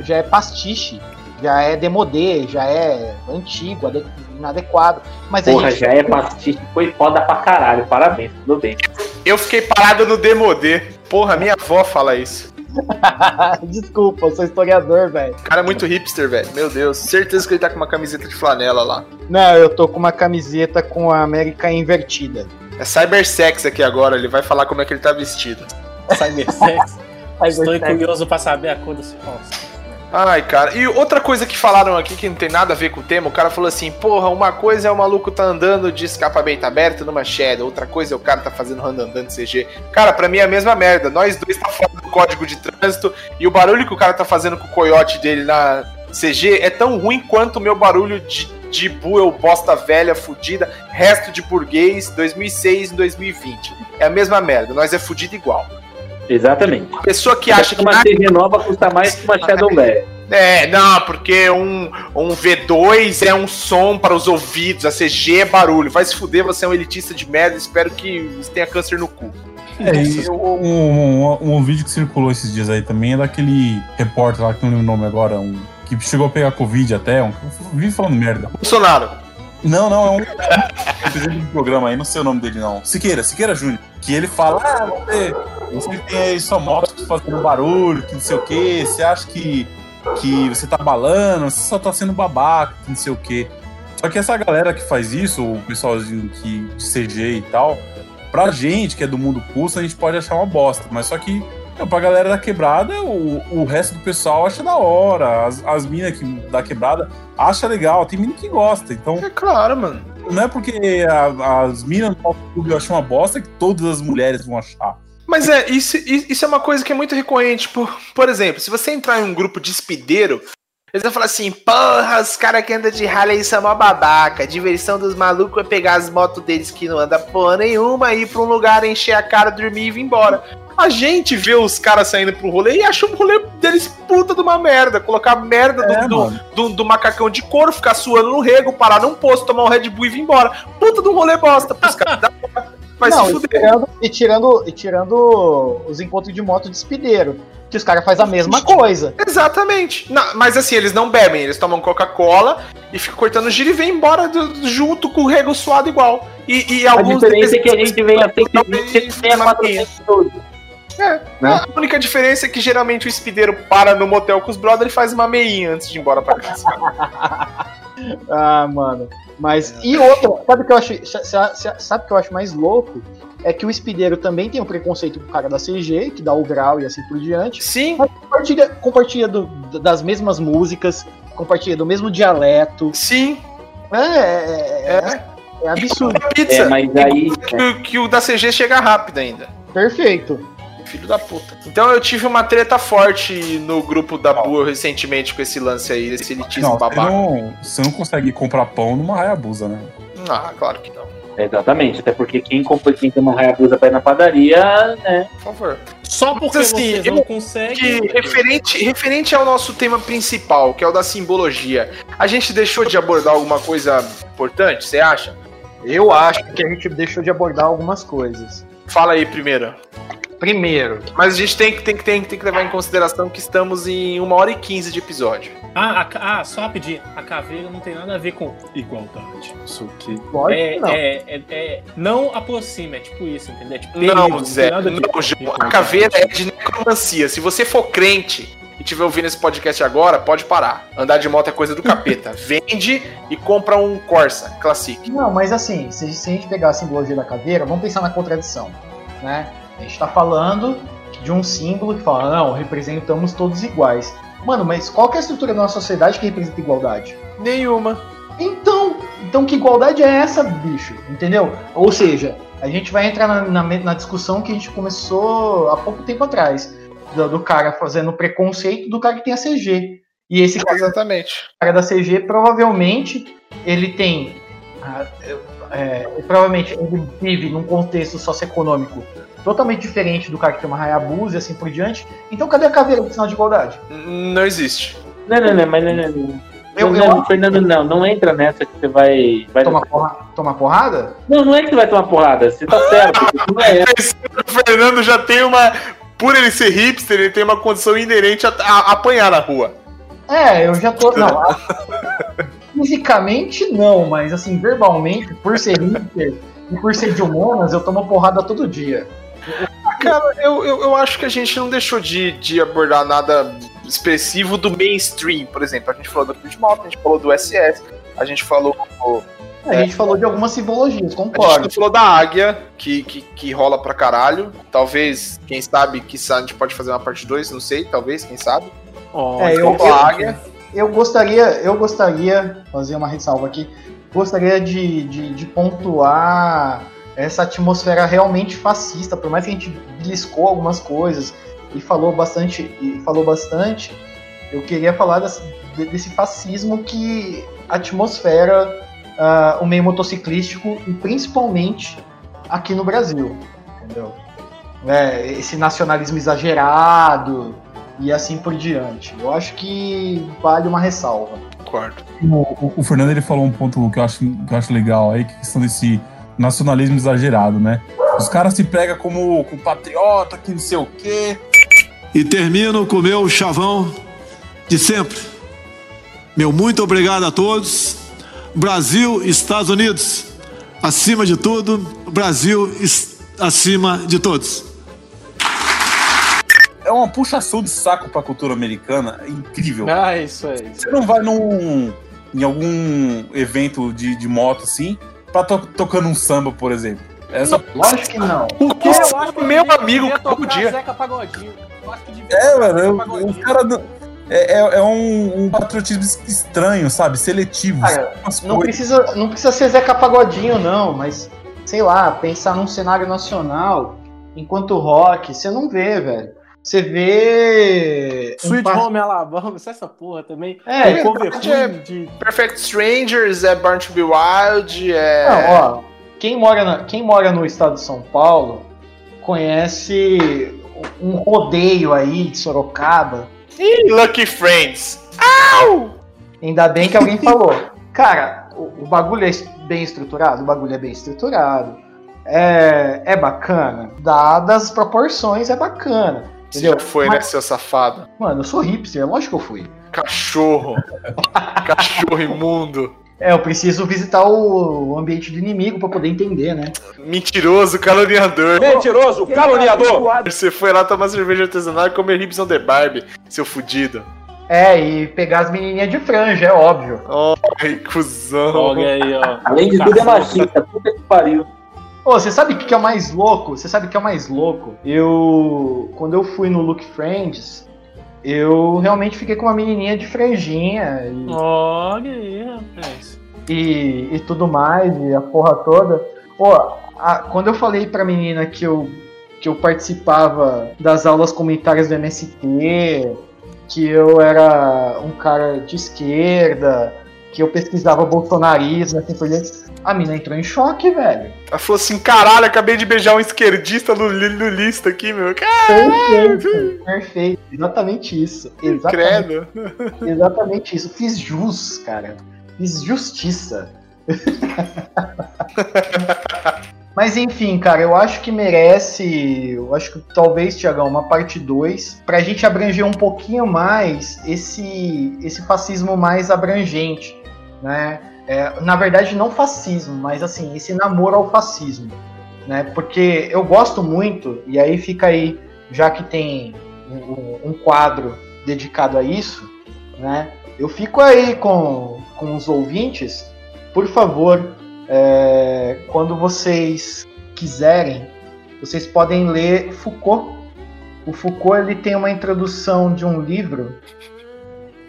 Speaker 5: já é pastiche, já é demodê, já é antigo, ade- inadequado. Mas a
Speaker 4: Porra,
Speaker 5: gente-
Speaker 4: já é pastiche, foi foda pra caralho. Parabéns, tudo bem.
Speaker 2: Eu fiquei parado no demodê. Porra, minha avó fala isso.
Speaker 5: Desculpa, eu sou historiador, velho.
Speaker 2: O cara é muito hipster, velho. Meu Deus. Certeza que ele tá com uma camiseta de flanela lá.
Speaker 5: Não, eu tô com uma camiseta com a América invertida.
Speaker 2: É cybersex aqui agora, ele vai falar como é que ele tá vestido.
Speaker 1: Cybersex. Estou curioso pra saber a cor desse calça.
Speaker 2: Ai, cara. E outra coisa que falaram aqui que não tem nada a ver com o tema, o cara falou assim: porra, uma coisa é o maluco tá andando de escapamento aberto numa Shadow, outra coisa é o cara tá fazendo andando CG. Cara, pra mim é a mesma merda. Nós dois tá fora do código de trânsito e o barulho que o cara tá fazendo com o coiote dele na CG é tão ruim quanto o meu barulho de, de bull, bosta velha, fudida, resto de burguês 2006 e 2020. É a mesma merda, nós é fudido igual.
Speaker 4: Exatamente.
Speaker 2: A pessoa que acha que.
Speaker 4: uma CG nova custa mais que uma Shadow velha.
Speaker 2: É, não, porque um, um V2 é um som para os ouvidos, a CG é barulho. Vai se fuder, você é um elitista de merda, espero que você tenha câncer no cu.
Speaker 3: É, e um, um, um vídeo que circulou esses dias aí também é daquele repórter lá, que não lembro o nome agora, um, que chegou a pegar Covid até, um, vi falando merda.
Speaker 2: Bolsonaro.
Speaker 3: Não, não, é um presidente do programa aí, não sei o nome dele não. Siqueira, Siqueira Júnior. Que ele fala, ah, você, você tem aí sua moto fazendo barulho, que não sei o quê, você acha que, que você tá balando, você só tá sendo babaca, que não sei o quê. Só que essa galera que faz isso, o pessoalzinho que de CG e tal, pra gente que é do mundo pulso, a gente pode achar uma bosta. Mas só que não, pra galera da quebrada, o, o resto do pessoal acha da hora. As, as minas que, da quebrada acha legal. Tem mina que gosta. Então.
Speaker 2: É claro, mano.
Speaker 3: Não é porque a, as minas do clube acham uma bosta que todas as mulheres vão achar.
Speaker 2: Mas é, isso, isso é uma coisa que é muito recorrente. Por, por exemplo, se você entrar em um grupo de espideiro, eles vão falar assim, porra, os caras que andam de Harley são mó babaca. A diversão dos malucos é pegar as motos deles que não andam porra nenhuma, ir pra um lugar, encher a cara, dormir e vir embora. A gente vê os caras saindo pro rolê e acha o rolê deles puta de uma merda. Colocar merda
Speaker 3: É,
Speaker 2: do, do, do, do macacão de couro, ficar suando no rego, parar num posto, tomar um Red Bull e vir embora. Puta de um rolê bosta pros caras. Dá- Vai
Speaker 5: Não,
Speaker 2: se
Speaker 5: e
Speaker 2: fuder.
Speaker 5: tirando, e, tirando, e tirando os encontros de moto de espideiro, que os caras fazem a mesma coisa.
Speaker 2: Exatamente. Não, mas assim, eles não bebem, eles tomam Coca-Cola e ficam cortando giro e vem embora do- junto com o rego suado igual. E, e
Speaker 4: A
Speaker 2: alguns
Speaker 4: diferença é que a gente vem a 120 eles vêm a 412.
Speaker 2: É,
Speaker 4: Né?
Speaker 2: A única diferença é que geralmente o espideiro para no motel com os brothers e faz uma meinha antes de ir embora pra casa.
Speaker 5: Ah, mano. Mas. E outra, sabe o que eu acho. sa- sa- sa- Sabe o que eu acho mais louco? É que o espideiro também tem um preconceito com o cara da CG, que dá o grau e assim por diante.
Speaker 2: Sim.
Speaker 5: Mas compartilha, compartilha do- das mesmas músicas, compartilha do mesmo dialeto.
Speaker 2: Sim.
Speaker 5: É, é, é, é absurdo.
Speaker 2: A pizza.
Speaker 4: É, mas aí.
Speaker 2: Que, o- que o da CG chega rápido ainda.
Speaker 5: Perfeito.
Speaker 2: Filho da puta. Então eu tive uma treta forte no grupo da Boa recentemente com esse lance aí, desse elitismo
Speaker 3: Não, você
Speaker 2: babaca.
Speaker 3: não, você não consegue comprar pão numa Hayabusa, né?
Speaker 2: Ah, claro que não.
Speaker 4: Exatamente, até porque quem compra quem tem uma Hayabusa pra ir na padaria, né?
Speaker 2: Por favor.
Speaker 1: Só porque
Speaker 2: Mas, assim,
Speaker 1: vocês
Speaker 2: eu-
Speaker 1: não conseguem.
Speaker 2: Que referente, referente ao nosso tema principal, que é o da simbologia, a gente deixou de abordar alguma coisa importante, você acha?
Speaker 5: Eu acho que a gente deixou de abordar algumas coisas.
Speaker 2: Fala aí primeiro.
Speaker 5: Primeiro,
Speaker 2: Mas a gente tem que, tem, que, tem, que- tem que levar em consideração que estamos em uma hora e quinze de episódio.
Speaker 1: Ah, a ah, só rapidinho. A caveira não tem nada a ver com igualdade. Isso aqui.
Speaker 5: lógico
Speaker 1: É,
Speaker 5: que não.
Speaker 1: é, é, é- não aproxima, é tipo isso, entendeu? É tipo
Speaker 2: Não,
Speaker 1: perigo,
Speaker 2: Zé, não,
Speaker 1: com
Speaker 2: João. A caveira é de necromancia. Se você for crente e estiver ouvindo esse podcast agora, pode parar. Andar de moto é coisa do capeta. Vende e compra um Corsa Classic.
Speaker 5: Não, mas assim, se, se a gente pegar a simbologia da caveira, vamos pensar na contradição, né? A gente tá falando de um símbolo que fala, não, representamos todos iguais. Mano, mas qual que é a estrutura da nossa sociedade que representa igualdade?
Speaker 2: Nenhuma.
Speaker 5: Então, então que igualdade é essa, bicho? Entendeu? Ou seja, a gente vai entrar na, na, na discussão que a gente começou há pouco tempo atrás. Do, do cara fazendo preconceito do cara que tem a CG. E esse cara,
Speaker 2: Exatamente.
Speaker 5: cara da CG, provavelmente, ele tem. ah, é, provavelmente ele vive num contexto socioeconômico totalmente diferente do cara que tem uma Hayabusa e assim por diante. Então cadê a caveira do sinal de igualdade?
Speaker 2: Não existe.
Speaker 4: Não, não, não, mas não, não, não.
Speaker 5: Eu-
Speaker 4: não,
Speaker 5: eu
Speaker 4: Fernando, não, não entra nessa que você vai. vai...
Speaker 5: Tomar, porra, tomar porrada?
Speaker 4: Não, não é que você vai tomar porrada, você tá certo. é.
Speaker 2: O Fernando já tem uma. Por ele ser hipster, ele tem uma condição inerente a, a- a apanhar na rua.
Speaker 5: É, eu já tô. Não, a- fisicamente não, mas assim, verbalmente, por ser hipster e por ser de humanas, eu tomo porrada todo dia.
Speaker 2: Cara, eu, eu, eu acho que a gente não deixou de, de abordar nada expressivo do mainstream, por exemplo. A gente falou do Mountain, a gente falou do SS, a gente falou.
Speaker 5: A gente falou de algumas simbologias,
Speaker 2: A gente
Speaker 5: concordo.
Speaker 2: falou da águia, que, que, que rola pra caralho. Talvez, quem sabe, que a gente pode fazer uma parte 2, não sei, talvez, quem sabe.
Speaker 1: Ó,
Speaker 5: É, eu,
Speaker 2: Falou a águia.
Speaker 5: Eu gostaria, eu gostaria, fazer uma ressalva aqui, gostaria de, de, de pontuar essa atmosfera realmente fascista, por mais que a gente beliscou algumas coisas e falou bastante, e falou bastante, eu queria falar desse, de- desse fascismo que atmosfera ah, o meio motociclístico e principalmente aqui no Brasil, entendeu? né, esse nacionalismo exagerado e assim por diante. Eu acho que vale uma ressalva.
Speaker 2: Concordo.
Speaker 3: O, o- o Fernando ele falou um ponto que eu acho, que eu acho legal aí, que é a questão desse nacionalismo exagerado, né? Os caras se pregam como, como patriota, que não sei o quê.
Speaker 11: E termino com o meu chavão de sempre. Meu muito obrigado a todos. Brasil, Estados Unidos, acima de tudo. Brasil acima de todos.
Speaker 3: É uma puxação de saco pra cultura americana incrível.
Speaker 1: Ah, isso aí.
Speaker 3: Você não vai num, em algum evento de, de moto assim, pra to, tocando um samba, por exemplo. Essa,
Speaker 5: Lógico que não.
Speaker 1: Porque eu acho que
Speaker 2: meu amigo, todo
Speaker 1: tocar
Speaker 2: dia.
Speaker 1: Zeca Pagodinho. Eu acho que devia
Speaker 3: É, mano, os caras. É, é, é um, um patriotismo estranho, sabe? Seletivo.
Speaker 5: Cara, Não precisa, não precisa ser Zeca Pagodinho, não, mas sei lá, pensar num cenário nacional enquanto rock, você não vê, velho. Você vê. um
Speaker 1: Sweet
Speaker 5: pa-
Speaker 1: Home Alabama, é essa porra também.
Speaker 5: É,
Speaker 1: um cover
Speaker 2: verdade, é-
Speaker 1: de.
Speaker 2: Perfect Strangers, é Burn to Be Wild, é.
Speaker 5: Não, ó, quem mora, na- quem mora no estado de São Paulo conhece um rodeio aí de Sorocaba.
Speaker 2: Ih, Lucky Friends.
Speaker 5: Ainda bem que alguém falou. Cara, o, o bagulho é bem estruturado? O bagulho é bem estruturado. É, é bacana. Dadas as proporções, é bacana.
Speaker 2: Você
Speaker 5: Entendeu?
Speaker 2: já foi, né,
Speaker 5: Mas-
Speaker 2: seu safado?
Speaker 5: Mano, eu sou hipster, lógico que eu fui.
Speaker 2: Cachorro. Cachorro imundo.
Speaker 5: É, eu preciso visitar o ambiente do inimigo pra poder entender, né?
Speaker 2: Mentiroso, caluniador.
Speaker 6: Mentiroso, caluniador.
Speaker 2: Você foi lá tomar cerveja artesanal e comer ribs on the Barbie, seu fudido.
Speaker 5: É, e pegar as menininhas de franja, é óbvio.
Speaker 2: Ai, cuzão.
Speaker 1: Olha aí, ó.
Speaker 4: Além de tudo é machista, puta que pariu.
Speaker 5: Ô, você sabe o que que é o mais louco? Você sabe o que é o mais louco? Eu. Quando eu fui no Look Friends, eu realmente fiquei com uma menininha de franjinha e,
Speaker 1: Olha aí, rapaz.
Speaker 5: e, e tudo mais, e a porra toda. Pô, quando eu falei pra menina que eu, que eu participava das aulas comunitárias do MST, que eu era um cara de esquerda, que eu pesquisava bolsonarismo, assim por diante, a mina entrou em choque, velho.
Speaker 2: Ela falou assim: caralho, acabei de beijar um esquerdista luli- lulista aqui, meu.
Speaker 5: Perfeito, perfeito. Exatamente isso. Exatamente,
Speaker 2: Credo.
Speaker 5: exatamente isso. Fiz jus, cara. Fiz justiça. Mas enfim, cara, eu acho que merece. Eu acho que talvez, Tiagão, uma parte 2, pra gente abranger um pouquinho mais esse, esse fascismo mais abrangente, né? É, na verdade, não fascismo, mas assim, esse namoro ao fascismo. Né? Porque eu gosto muito, e aí fica aí, já que tem um, um quadro dedicado a isso, né? Eu fico aí com, com os ouvintes, por favor, é, quando vocês quiserem, vocês podem ler Foucault. O Foucault ele tem uma introdução de um livro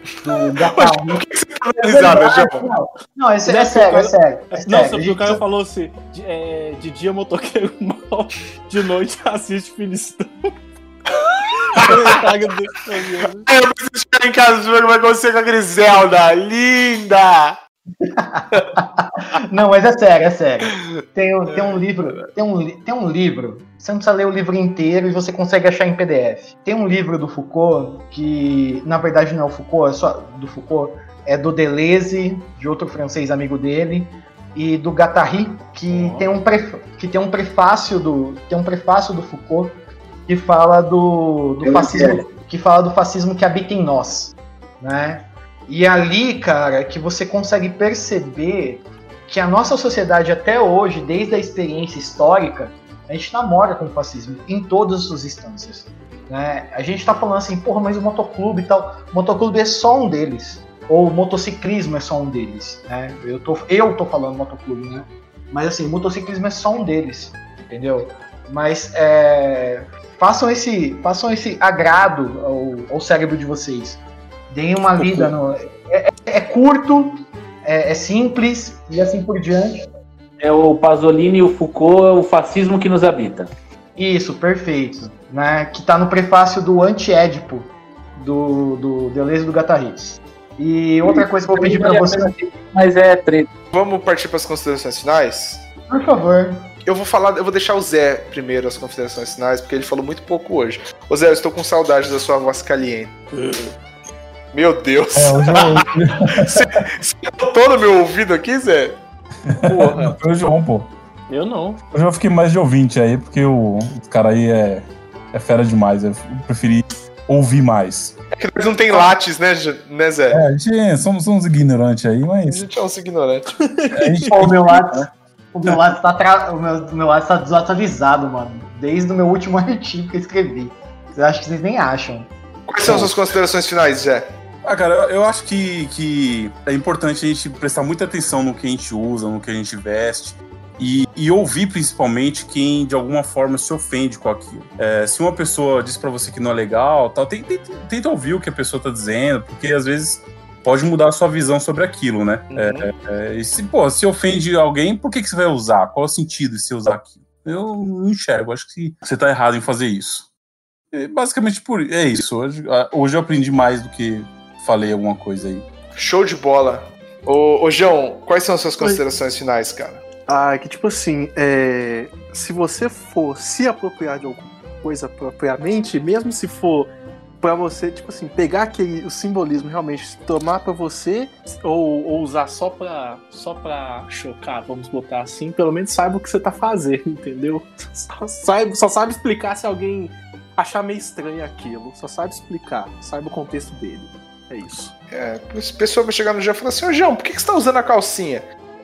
Speaker 5: do Gattari.
Speaker 2: Por que você tá dando risada, João?
Speaker 5: Não, não, esse é, sério, é
Speaker 1: porque-
Speaker 5: sério. É
Speaker 1: Não,
Speaker 5: sério.
Speaker 1: sabe que o cara falou assim: de, é, de dia motoqueiro mal, de noite assiste Filistão.
Speaker 2: Aí eu preciso chegar em casa jogando vai acontecer com a Griselda. Linda!
Speaker 5: Não, mas é sério, é sério. Tem, um- tem um livro, tem um, tem um livro. Você não precisa ler o livro inteiro e você consegue achar em PDF. Tem um livro do Foucault que, na verdade, não é o Foucault, é só do Foucault, é do Deleuze, de outro francês amigo dele, e do Guattari, que tem um pref- que tem um prefácio do tem um prefácio do Foucault que fala do, do
Speaker 4: Eu
Speaker 5: fascismo, que fala do fascismo que habita em nós, né? E ali, cara, que você consegue perceber que a nossa sociedade até hoje, desde a experiência histórica, a gente namora com o fascismo em todas as suas instâncias. Né? A gente tá falando assim, porra, mas o motoclube e tal. O motoclube é só um deles. Ou o motociclismo é só um deles. Né? Eu, tô, eu tô falando motoclube, né? Mas assim, motociclismo é só um deles. Entendeu? Mas é, façam, esse, façam esse agrado ao, ao cérebro de vocês. Deem uma lida no. É, é- é curto, é, é simples e assim por diante.
Speaker 4: É o Pasolini e o Foucault, é o fascismo que nos habita.
Speaker 5: Isso, perfeito. Né? Que tá no prefácio do Anti-Édipo, do, do Deleuze do Gattari. E outra coisa que eu vou pedir pra você,
Speaker 4: Mas é treta.
Speaker 2: Vamos partir para as considerações finais?
Speaker 5: por favor.
Speaker 2: eu vou falar, eu vou deixar o Zé primeiro as considerações finais, porque ele falou muito pouco hoje. Ô Zé, eu estou com saudade da sua voz caliente. Meu Deus.
Speaker 3: É, hoje eu,
Speaker 2: Você você botou no meu ouvido aqui, Zé? Porra.
Speaker 3: Foi o João, pô.
Speaker 1: Eu não.
Speaker 3: Hoje eu fiquei mais de ouvinte aí, porque o, o cara aí é, é fera demais. Eu preferi ouvir mais.
Speaker 2: É que nós não tem lattes, né, né Zé?
Speaker 3: É, a gente é- somos, somos ignorantes aí,
Speaker 2: A
Speaker 3: mas
Speaker 2: gente é uns ignorantes.
Speaker 3: a gente
Speaker 5: Pô, o meu lado, o meu lado tá, tra- o meu, o meu tá desatualizado, mano. Desde o meu último artigo que eu escrevi. Eu acho que vocês nem acham.
Speaker 2: Quais são as suas considerações finais, Zé?
Speaker 3: Ah, cara, eu, acho que, que é importante a gente prestar muita atenção no que a gente usa, no que a gente veste. E, e ouvir principalmente quem de alguma forma se ofende com aquilo. É, se uma pessoa diz pra você que não é legal, tal, tenta, tenta- ouvir o que a pessoa tá dizendo, porque às vezes pode mudar a sua visão sobre aquilo, né? É, é, e se, pô, se ofende alguém, por que, que você vai usar? Qual é o sentido de você usar aquilo? Eu não enxergo, acho que você tá errado em fazer isso. É, basicamente por é isso. Hoje, hoje eu aprendi mais do que falei alguma coisa aí.
Speaker 2: Show de bola. Ô, ô João, quais são as suas considerações finais, cara?
Speaker 12: Ah, que tipo assim, é, se você for se apropriar de alguma coisa propriamente, mesmo se for pra você, tipo assim, pegar aquele, o simbolismo realmente, tomar pra você,
Speaker 1: Ou, ou usar só pra, só pra chocar, vamos botar assim, pelo menos saiba o que você tá fazendo, entendeu? Só sabe, só sabe explicar se alguém achar meio estranho aquilo. Só sabe explicar, saiba o contexto dele. É isso.
Speaker 2: É, a pessoa vai chegar no João e falar assim, ô João, por que, que você tá usando a calcinha?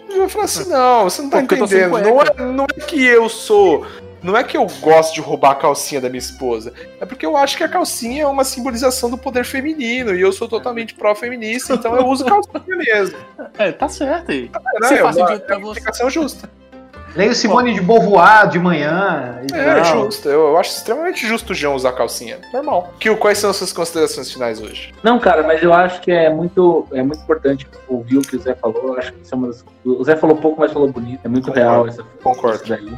Speaker 2: O vai falar assim, não, você não tá
Speaker 1: Porque
Speaker 2: entendendo. Não é, não é que eu sou. Não é que eu gosto de roubar a calcinha da minha esposa. É porque eu acho que a calcinha é uma simbolização do poder feminino. E eu sou totalmente pró-feminista, então eu uso calcinha mesmo.
Speaker 1: É, tá certo aí.
Speaker 2: Né?
Speaker 1: Se
Speaker 2: É
Speaker 1: faz
Speaker 2: uma,
Speaker 1: sentido
Speaker 2: é
Speaker 1: pra
Speaker 2: uma
Speaker 1: você.
Speaker 2: explicação justa.
Speaker 5: Leio Simone de Beauvoir de manhã.
Speaker 2: É,
Speaker 5: tal.
Speaker 2: justo. Eu, eu acho extremamente justo o João usar calcinha. Normal. Kio, quais são as suas considerações finais hoje?
Speaker 4: Não, cara, mas eu acho que é muito, é muito importante ouvir o que o Zé falou. Eu acho que isso é uma das- O Zé falou pouco, mas falou bonito. É muito
Speaker 2: Concordo,
Speaker 4: real essa
Speaker 2: concordo.
Speaker 4: isso daí.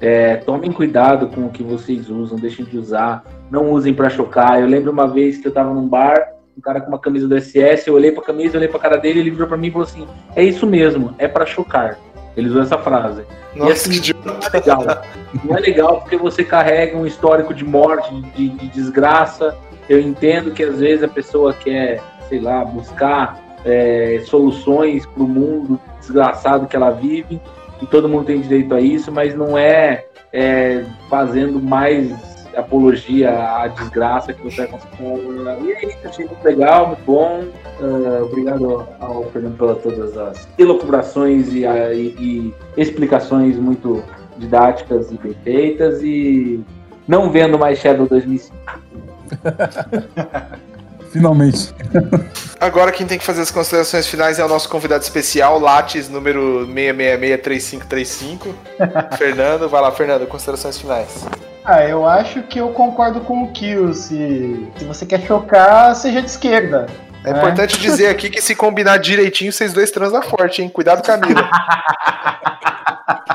Speaker 4: É, tomem cuidado com o que vocês usam, deixem de usar. Não usem pra chocar. Eu lembro uma vez que eu tava num bar, um cara com uma camisa do SS, eu olhei pra camisa, olhei pra cara dele, ele virou pra mim e falou assim: É isso mesmo, é pra chocar. Ele usou essa frase.
Speaker 2: Nossa,
Speaker 4: e assim,
Speaker 2: que
Speaker 4: não é legal. Não é legal porque você carrega um histórico de morte, de, de desgraça. Eu entendo que às vezes a pessoa quer, sei lá, buscar é, soluções para o mundo desgraçado que ela vive, e todo mundo tem direito a isso, mas não é, é, fazendo mais apologia à desgraça que você vai conseguir. E é isso, achei muito legal, muito bom. Ah, obrigado ao Fernando por todas as elucubrações e, a- e- e explicações muito didáticas e bem feitas. E não vendo mais Shadow 2005.
Speaker 3: Finalmente.
Speaker 2: Agora quem tem que fazer as considerações finais é o nosso convidado especial, Lattes, número 6663535. Fernando, vai lá, Fernando, considerações finais.
Speaker 5: Ah, eu acho que eu concordo com o Kill. Se, se você quer chocar, seja de esquerda.
Speaker 2: É importante dizer aqui que se combinar direitinho, vocês dois transam forte, hein? Cuidado, Camila.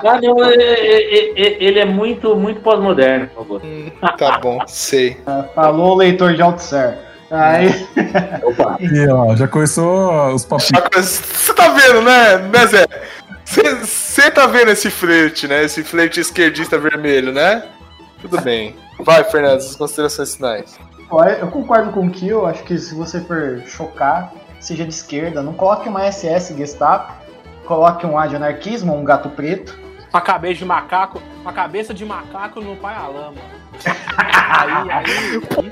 Speaker 4: Ah, não, é- é- é- ele é muito, muito pós-moderno, por favor.
Speaker 2: tá bom, sei.
Speaker 5: Falou, leitor de Altsar. Aí.
Speaker 4: Opa.
Speaker 3: E, ó, já começou os papinhos.
Speaker 2: Você tá vendo, né, né Zé? Você tá vendo esse flerte, né? Esse flerte esquerdista vermelho, né? Tudo bem. Vai, Fernando, as considerações finais.
Speaker 5: Eu concordo com o Kill, acho que se você for chocar, seja de esquerda, não coloque uma SS Gestapo, coloque um A de anarquismo, um gato preto.
Speaker 1: Uma cabeça de macaco, uma cabeça de macaco no pai Alama. Aí, aí.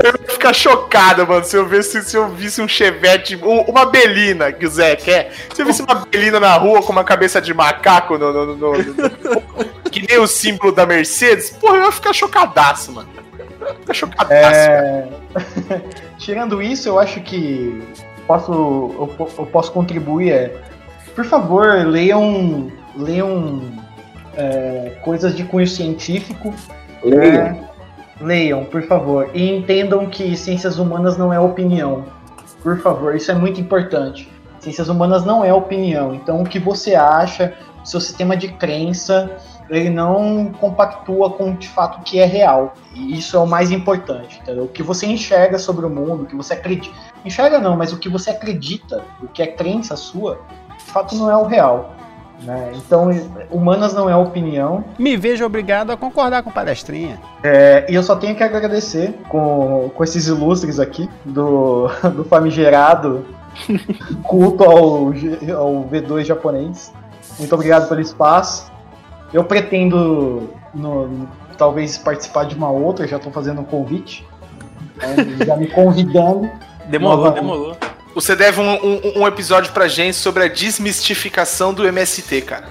Speaker 2: Eu ia ficar chocado, mano, se eu visse, se eu visse um chevette, um- uma belina que o Zé quer. Se eu visse uma belina na rua com uma cabeça de macaco no, no- no- no- no- que nem o símbolo da Mercedes, porra, eu ia ficar chocadaço, mano. Ficar chocadaço.
Speaker 5: É... Tirando isso, eu acho que posso, eu, eu posso contribuir. É, por favor, leiam, leiam é, coisas de cunho científico.
Speaker 4: Leiam.
Speaker 5: É, leiam, por favor. E entendam que ciências humanas não é opinião. Por favor, isso é muito importante. Ciências humanas não é opinião. Então, o que você acha, seu sistema de crença, ele não compactua com de fato o que é real. E isso é o mais importante, entendeu? O que você enxerga sobre o mundo, o que você acredita. Enxerga não, mas o que você acredita, o que é crença sua, de fato não é o real. Né? Então, humanas não é opinião.
Speaker 13: Me vejo obrigado a concordar com o palestrinha.
Speaker 5: É, e eu só tenho que agradecer com, com esses ilustres aqui do, do famigerado culto ao, ao V2 japonês. Muito obrigado pelo espaço. Eu pretendo no- talvez participar de uma outra, já estou fazendo um convite. né, já me convidando.
Speaker 1: Demorou, demorou.
Speaker 2: Você deve um, um- um episódio pra gente sobre a desmistificação do MST, cara.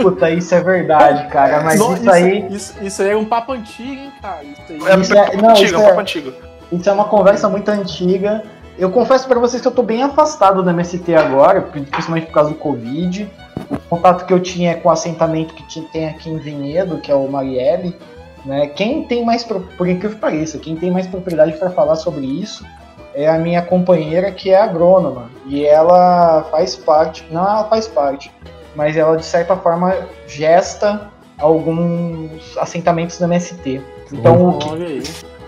Speaker 5: Puta, isso é verdade, cara. Mas
Speaker 1: Não,
Speaker 5: isso aí.
Speaker 1: Isso, isso aí é um papo antigo, hein, cara. Isso aí.
Speaker 2: É um
Speaker 5: Isso
Speaker 2: papo
Speaker 5: não,
Speaker 2: antigo,
Speaker 5: isso
Speaker 2: é um
Speaker 5: é-
Speaker 2: papo antigo.
Speaker 5: Isso é uma conversa muito antiga. Eu confesso pra vocês que eu tô bem afastado do MST agora, principalmente por causa do Covid. Contato que eu tinha é com o assentamento que tem aqui em Vinhedo, que é o Marielle. Né? Quem tem mais, por incrível que pareça, quem tem mais propriedade para falar sobre isso é a minha companheira, que é agrônoma. E ela faz parte, não ela faz parte, mas ela de certa forma gesta alguns assentamentos do MST. Então, o que.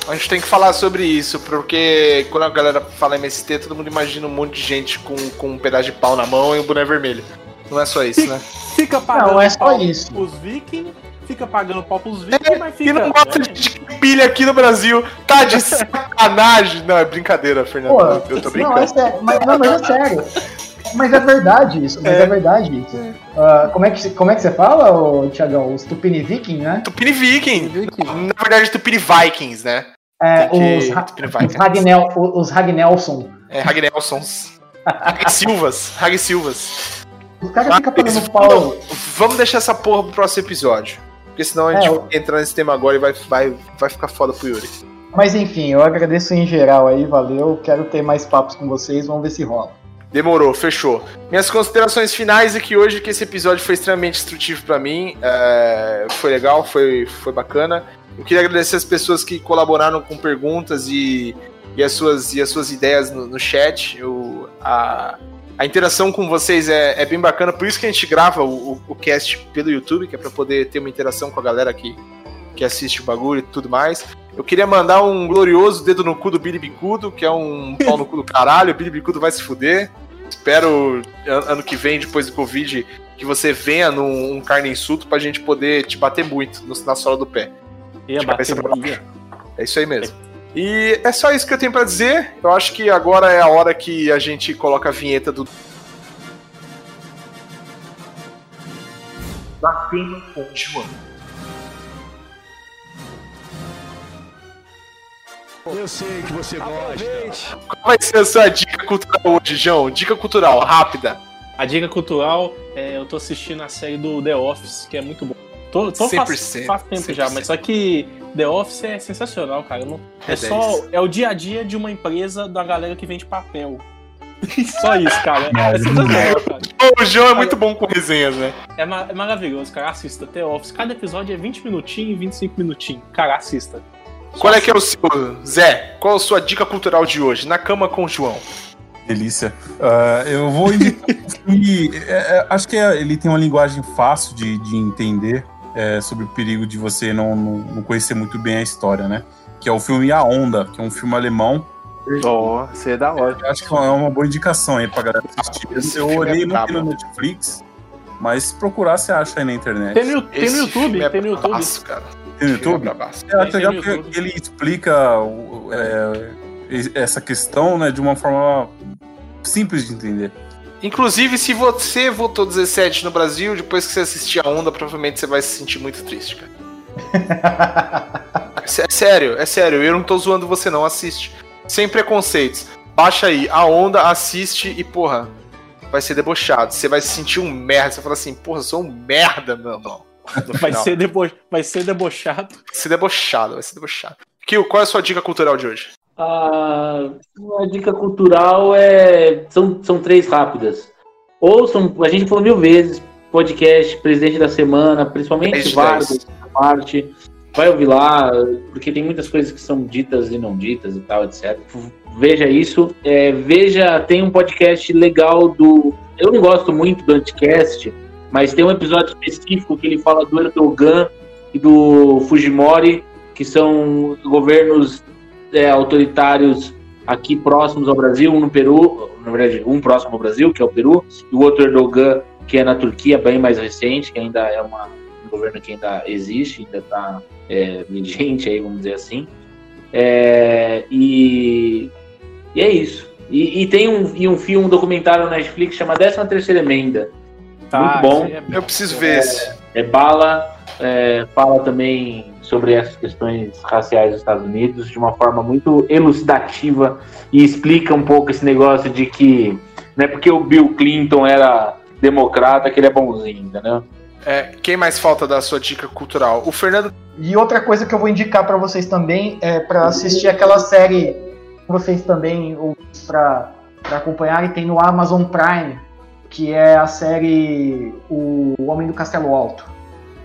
Speaker 2: A gente tem que falar sobre isso, porque quando a galera fala MST, todo mundo imagina um monte de gente com, com um pedaço de pau na mão e um boné vermelho. Não é só isso, né?
Speaker 1: Fica pagando
Speaker 5: Não, é só
Speaker 1: pau
Speaker 5: isso.
Speaker 1: pros vikings, fica pagando pau pros vikings, mas fica.
Speaker 2: E não gosta de pilha aqui no Brasil. Tá de sacanagem. Não, é brincadeira, Fernando.
Speaker 5: Pô,
Speaker 2: eu, tô
Speaker 5: não,
Speaker 2: brincando.
Speaker 5: é sério, mas, não, mas é sério. Mas é verdade isso, mas é, verdade isso. Ah, como, é que, como é que você fala, ô, Tiagão? Os Tupini Viking, né?
Speaker 2: Tupini Viking. Na verdade, Tupini Vikings, né?
Speaker 5: É,
Speaker 2: que-
Speaker 5: os, Ra-
Speaker 2: Tupini
Speaker 5: os,
Speaker 2: Vikings.
Speaker 5: Ragnel, os Ragnelson.
Speaker 2: É, Ragnelsons. Rag Silvas. Rag Silvas.
Speaker 5: Os caras ficam pagando pau.
Speaker 2: vamos- deixar essa porra pro próximo episódio. Porque senão a gente
Speaker 5: É,
Speaker 2: vai entrar nesse tema agora e vai, vai, vai ficar foda pro Yuri.
Speaker 5: Mas enfim, eu agradeço em geral aí, valeu. Quero ter mais papos com vocês, vamos ver se rola.
Speaker 2: Demorou, fechou. Minhas considerações finais é que hoje que esse episódio foi extremamente instrutivo pra mim, é, foi legal, foi, foi bacana. Eu queria agradecer as pessoas que colaboraram com perguntas e, e, as, suas, e as suas ideias no, no chat. Eu, a, a interação com vocês é, é bem bacana, por isso que a gente grava o, o, o cast pelo YouTube, que é pra poder ter uma interação com a galera que, que assiste o bagulho e tudo mais. Eu queria mandar um glorioso dedo no cu do Billy Bicudo, que é um pau no cu do caralho. O Billy Bicudo vai se fuder. Espero an- ano que vem, depois do Covid, que você venha num um carne insulto pra gente poder te bater muito no- na sola do pé.
Speaker 1: Ia
Speaker 2: De
Speaker 1: bater
Speaker 2: cabeça pra baixo. É isso aí mesmo. E é só isso que eu tenho pra dizer. Eu acho que agora é a hora que a gente coloca a vinheta do. Cama com João.
Speaker 9: Eu sei que você gosta.
Speaker 2: Qual vai ser a sua dica cultural hoje, João? Dica cultural, rápida.
Speaker 1: A dica cultural, é, eu tô assistindo a série do The Office, que é muito bom. Tô, tô faz,
Speaker 2: 100%,
Speaker 1: faz tempo já,
Speaker 2: 100%.
Speaker 1: mas só que The Office é sensacional, cara. Não- é,
Speaker 2: É
Speaker 1: só
Speaker 2: 10.
Speaker 1: é o dia a dia de uma empresa da galera que vende papel. só isso, cara. É sensacional, cara.
Speaker 2: O João é muito bom com resenhas, né?
Speaker 1: É, ma- é maravilhoso, cara. Assista The Office. Cada episódio é 20 minutinhos, 25 minutinhos. Cara, assista.
Speaker 2: Qual é que é o seu, Zé? Qual a sua dica cultural de hoje? Na cama com o João.
Speaker 3: Delícia. Ah, eu vou indicar um filme. é, é, acho que é- ele tem uma linguagem fácil de, de entender é, sobre o perigo de você não, não, não conhecer muito bem a história, né? Que é o filme A Onda, que é um filme alemão.
Speaker 12: Ó, você é da hora.
Speaker 3: Eu acho que é uma boa indicação aí pra galera assistir.
Speaker 2: Esse
Speaker 3: Eu
Speaker 2: filme
Speaker 3: olhei
Speaker 2: é
Speaker 3: no Netflix, mas se procurar, você acha aí na internet.
Speaker 1: Tem no, tem no YouTube,
Speaker 2: é
Speaker 1: tem no YouTube.
Speaker 2: bravaço, cara.
Speaker 3: Tem no
Speaker 2: filme
Speaker 3: YouTube?
Speaker 2: é
Speaker 1: Tem
Speaker 3: legal
Speaker 1: no
Speaker 3: porque
Speaker 1: YouTube.
Speaker 3: ele explica é, essa questão né, de uma forma simples de entender.
Speaker 2: Inclusive, se você votou 17 no Brasil, depois que você assistir a onda, provavelmente você vai se sentir muito triste, cara. É sé- é sério, é sério. Eu não tô zoando você, não. Assiste. Sem preconceitos. Baixa aí, a onda, assiste e, porra, vai ser debochado. Você vai se sentir um merda. Você fala assim, porra, eu sou um merda, meu irmão.
Speaker 1: Vai ser, debo... vai ser debochado.
Speaker 2: Vai ser debochado, vai ser debochado. Kill, qual é a sua dica cultural de hoje?
Speaker 4: A, a dica cultural é. São, são três rápidas. Ouçam, a gente falou mil vezes, podcast, presidente da semana, principalmente Vargas, parte. Vai ouvir lá, porque tem muitas coisas que são ditas e não ditas e tal, etc. Veja isso. É, veja, tem um podcast legal do. Eu não gosto muito do Anticast, mas tem um episódio específico que ele fala do Erdogan e do Fujimori, que são governos é, autoritários aqui próximos ao Brasil, um no Peru, na verdade, um próximo ao Brasil, que é o Peru, e o outro Erdogan que é na Turquia, bem mais recente, que ainda é uma, um governo que ainda existe, ainda está é, vigente, aí, vamos dizer assim. É, e, e é isso. E, e tem um, e um filme, um documentário na Netflix que chama 13 Terceira Emenda.
Speaker 1: Tá,
Speaker 4: Muito bom.
Speaker 1: é-
Speaker 2: Eu preciso ver esse.
Speaker 4: É bala, é, fala também sobre essas questões raciais dos Estados Unidos de uma forma muito elucidativa e explica um pouco esse negócio de que não é porque o Bill Clinton era democrata que ele é bonzinho, entendeu?
Speaker 2: É, quem mais falta da sua dica cultural? O Fernando.
Speaker 5: E outra coisa que eu vou indicar pra vocês também é pra assistir aquela série que vocês também ou para acompanharem tem no Amazon Prime, que é a série O Homem do Castelo Alto.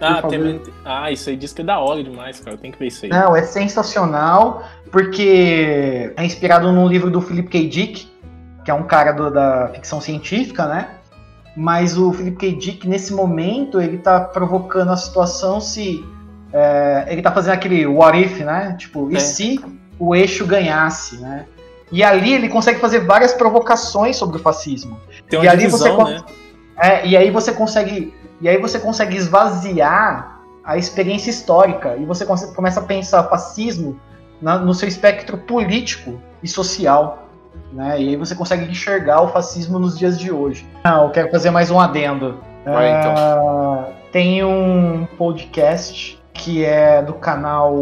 Speaker 1: Ah,
Speaker 5: favor.
Speaker 1: tem- ah, isso aí diz que é da hora demais, cara. Tem que ver isso aí.
Speaker 5: Não, é sensacional, porque é inspirado num livro do Philip K. Dick, que é um cara do- da ficção científica, né? Mas o Philip K. Dick, nesse momento, ele tá provocando a situação se. é, ele tá fazendo aquele what if, né? Tipo, e
Speaker 1: É.
Speaker 5: se o eixo ganhasse, né? E ali ele consegue fazer várias provocações sobre o fascismo.
Speaker 1: Tem
Speaker 5: e
Speaker 1: uma
Speaker 5: ali
Speaker 1: divisão,
Speaker 5: você con-
Speaker 1: né?
Speaker 5: é, e aí você consegue e aí você consegue esvaziar a experiência histórica e você começa a pensar fascismo na- no seu espectro político e social, né? E aí você consegue enxergar o fascismo nos dias de hoje. Não, eu quero fazer mais um adendo.
Speaker 2: Vai, então.
Speaker 5: Ah, Tem um podcast que é do canal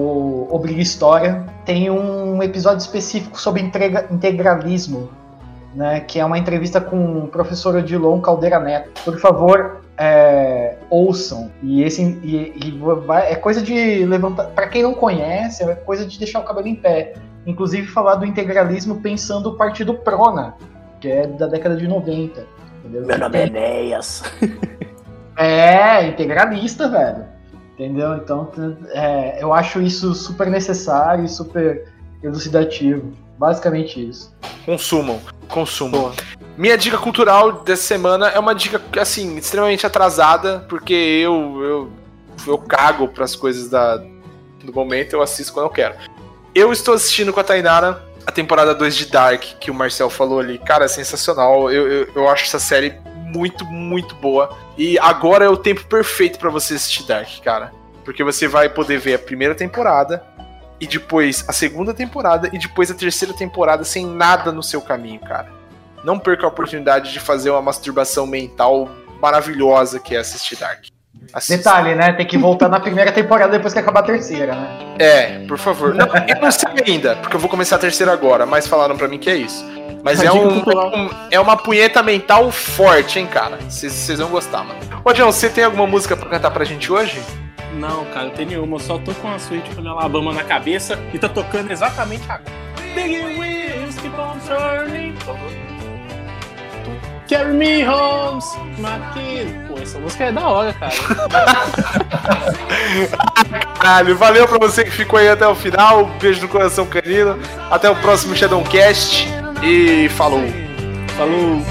Speaker 5: Obriga História. Tem um episódio específico sobre integra- integralismo né, que é uma entrevista com o professor Odilon Caldeira Neto. Por favor, é, ouçam. E esse e, e vai- é coisa de levantar. Para quem não conhece, é coisa de deixar o cabelo em pé. Inclusive falar do integralismo pensando o partido Prona, que é da década de 90. Entendeu?
Speaker 1: Meu nome é Enéas.
Speaker 5: É, integralista, velho. Entendeu? Então, é, eu acho isso super necessário e super elucidativo. Basicamente isso.
Speaker 2: Consumam, consumam. Minha dica cultural dessa semana é uma dica, assim, extremamente atrasada, porque eu eu, eu cago pras coisas da, do momento, eu assisto quando eu quero. Eu estou assistindo com a Tainara a temporada 2 de Dark, que o Marcel falou ali. Cara, é sensacional. Eu, eu, eu acho essa série muito, muito boa. E agora é o tempo perfeito pra você assistir Dark, cara. Porque você vai poder ver a primeira temporada, e depois a segunda temporada e depois a terceira temporada sem nada no seu caminho, cara. Não perca a oportunidade de fazer uma masturbação mental maravilhosa que é assistir Dark. Assista.
Speaker 5: Detalhe, né? Tem que voltar na primeira temporada depois que acabar a terceira, né?
Speaker 2: É, por favor. Não, eu não sei ainda, porque eu vou começar a terceira agora, mas falaram pra mim que é isso. Mas é, um, um- é uma punheta mental forte, hein, cara. Vocês vão gostar, mano. Ô, John, você tem alguma música pra cantar pra gente hoje?
Speaker 1: Não, cara, não tem nenhuma. Eu só tô com a suíte com Alabama na cabeça e tá tocando exatamente agora. Big wheels keep on turning. Carry me home, my kid. Pô, essa música é da hora, cara.
Speaker 2: Caralho, valeu pra você que ficou aí até o final. Um beijo no coração canino. Até o próximo Shadowcast. E falou.
Speaker 1: Falou.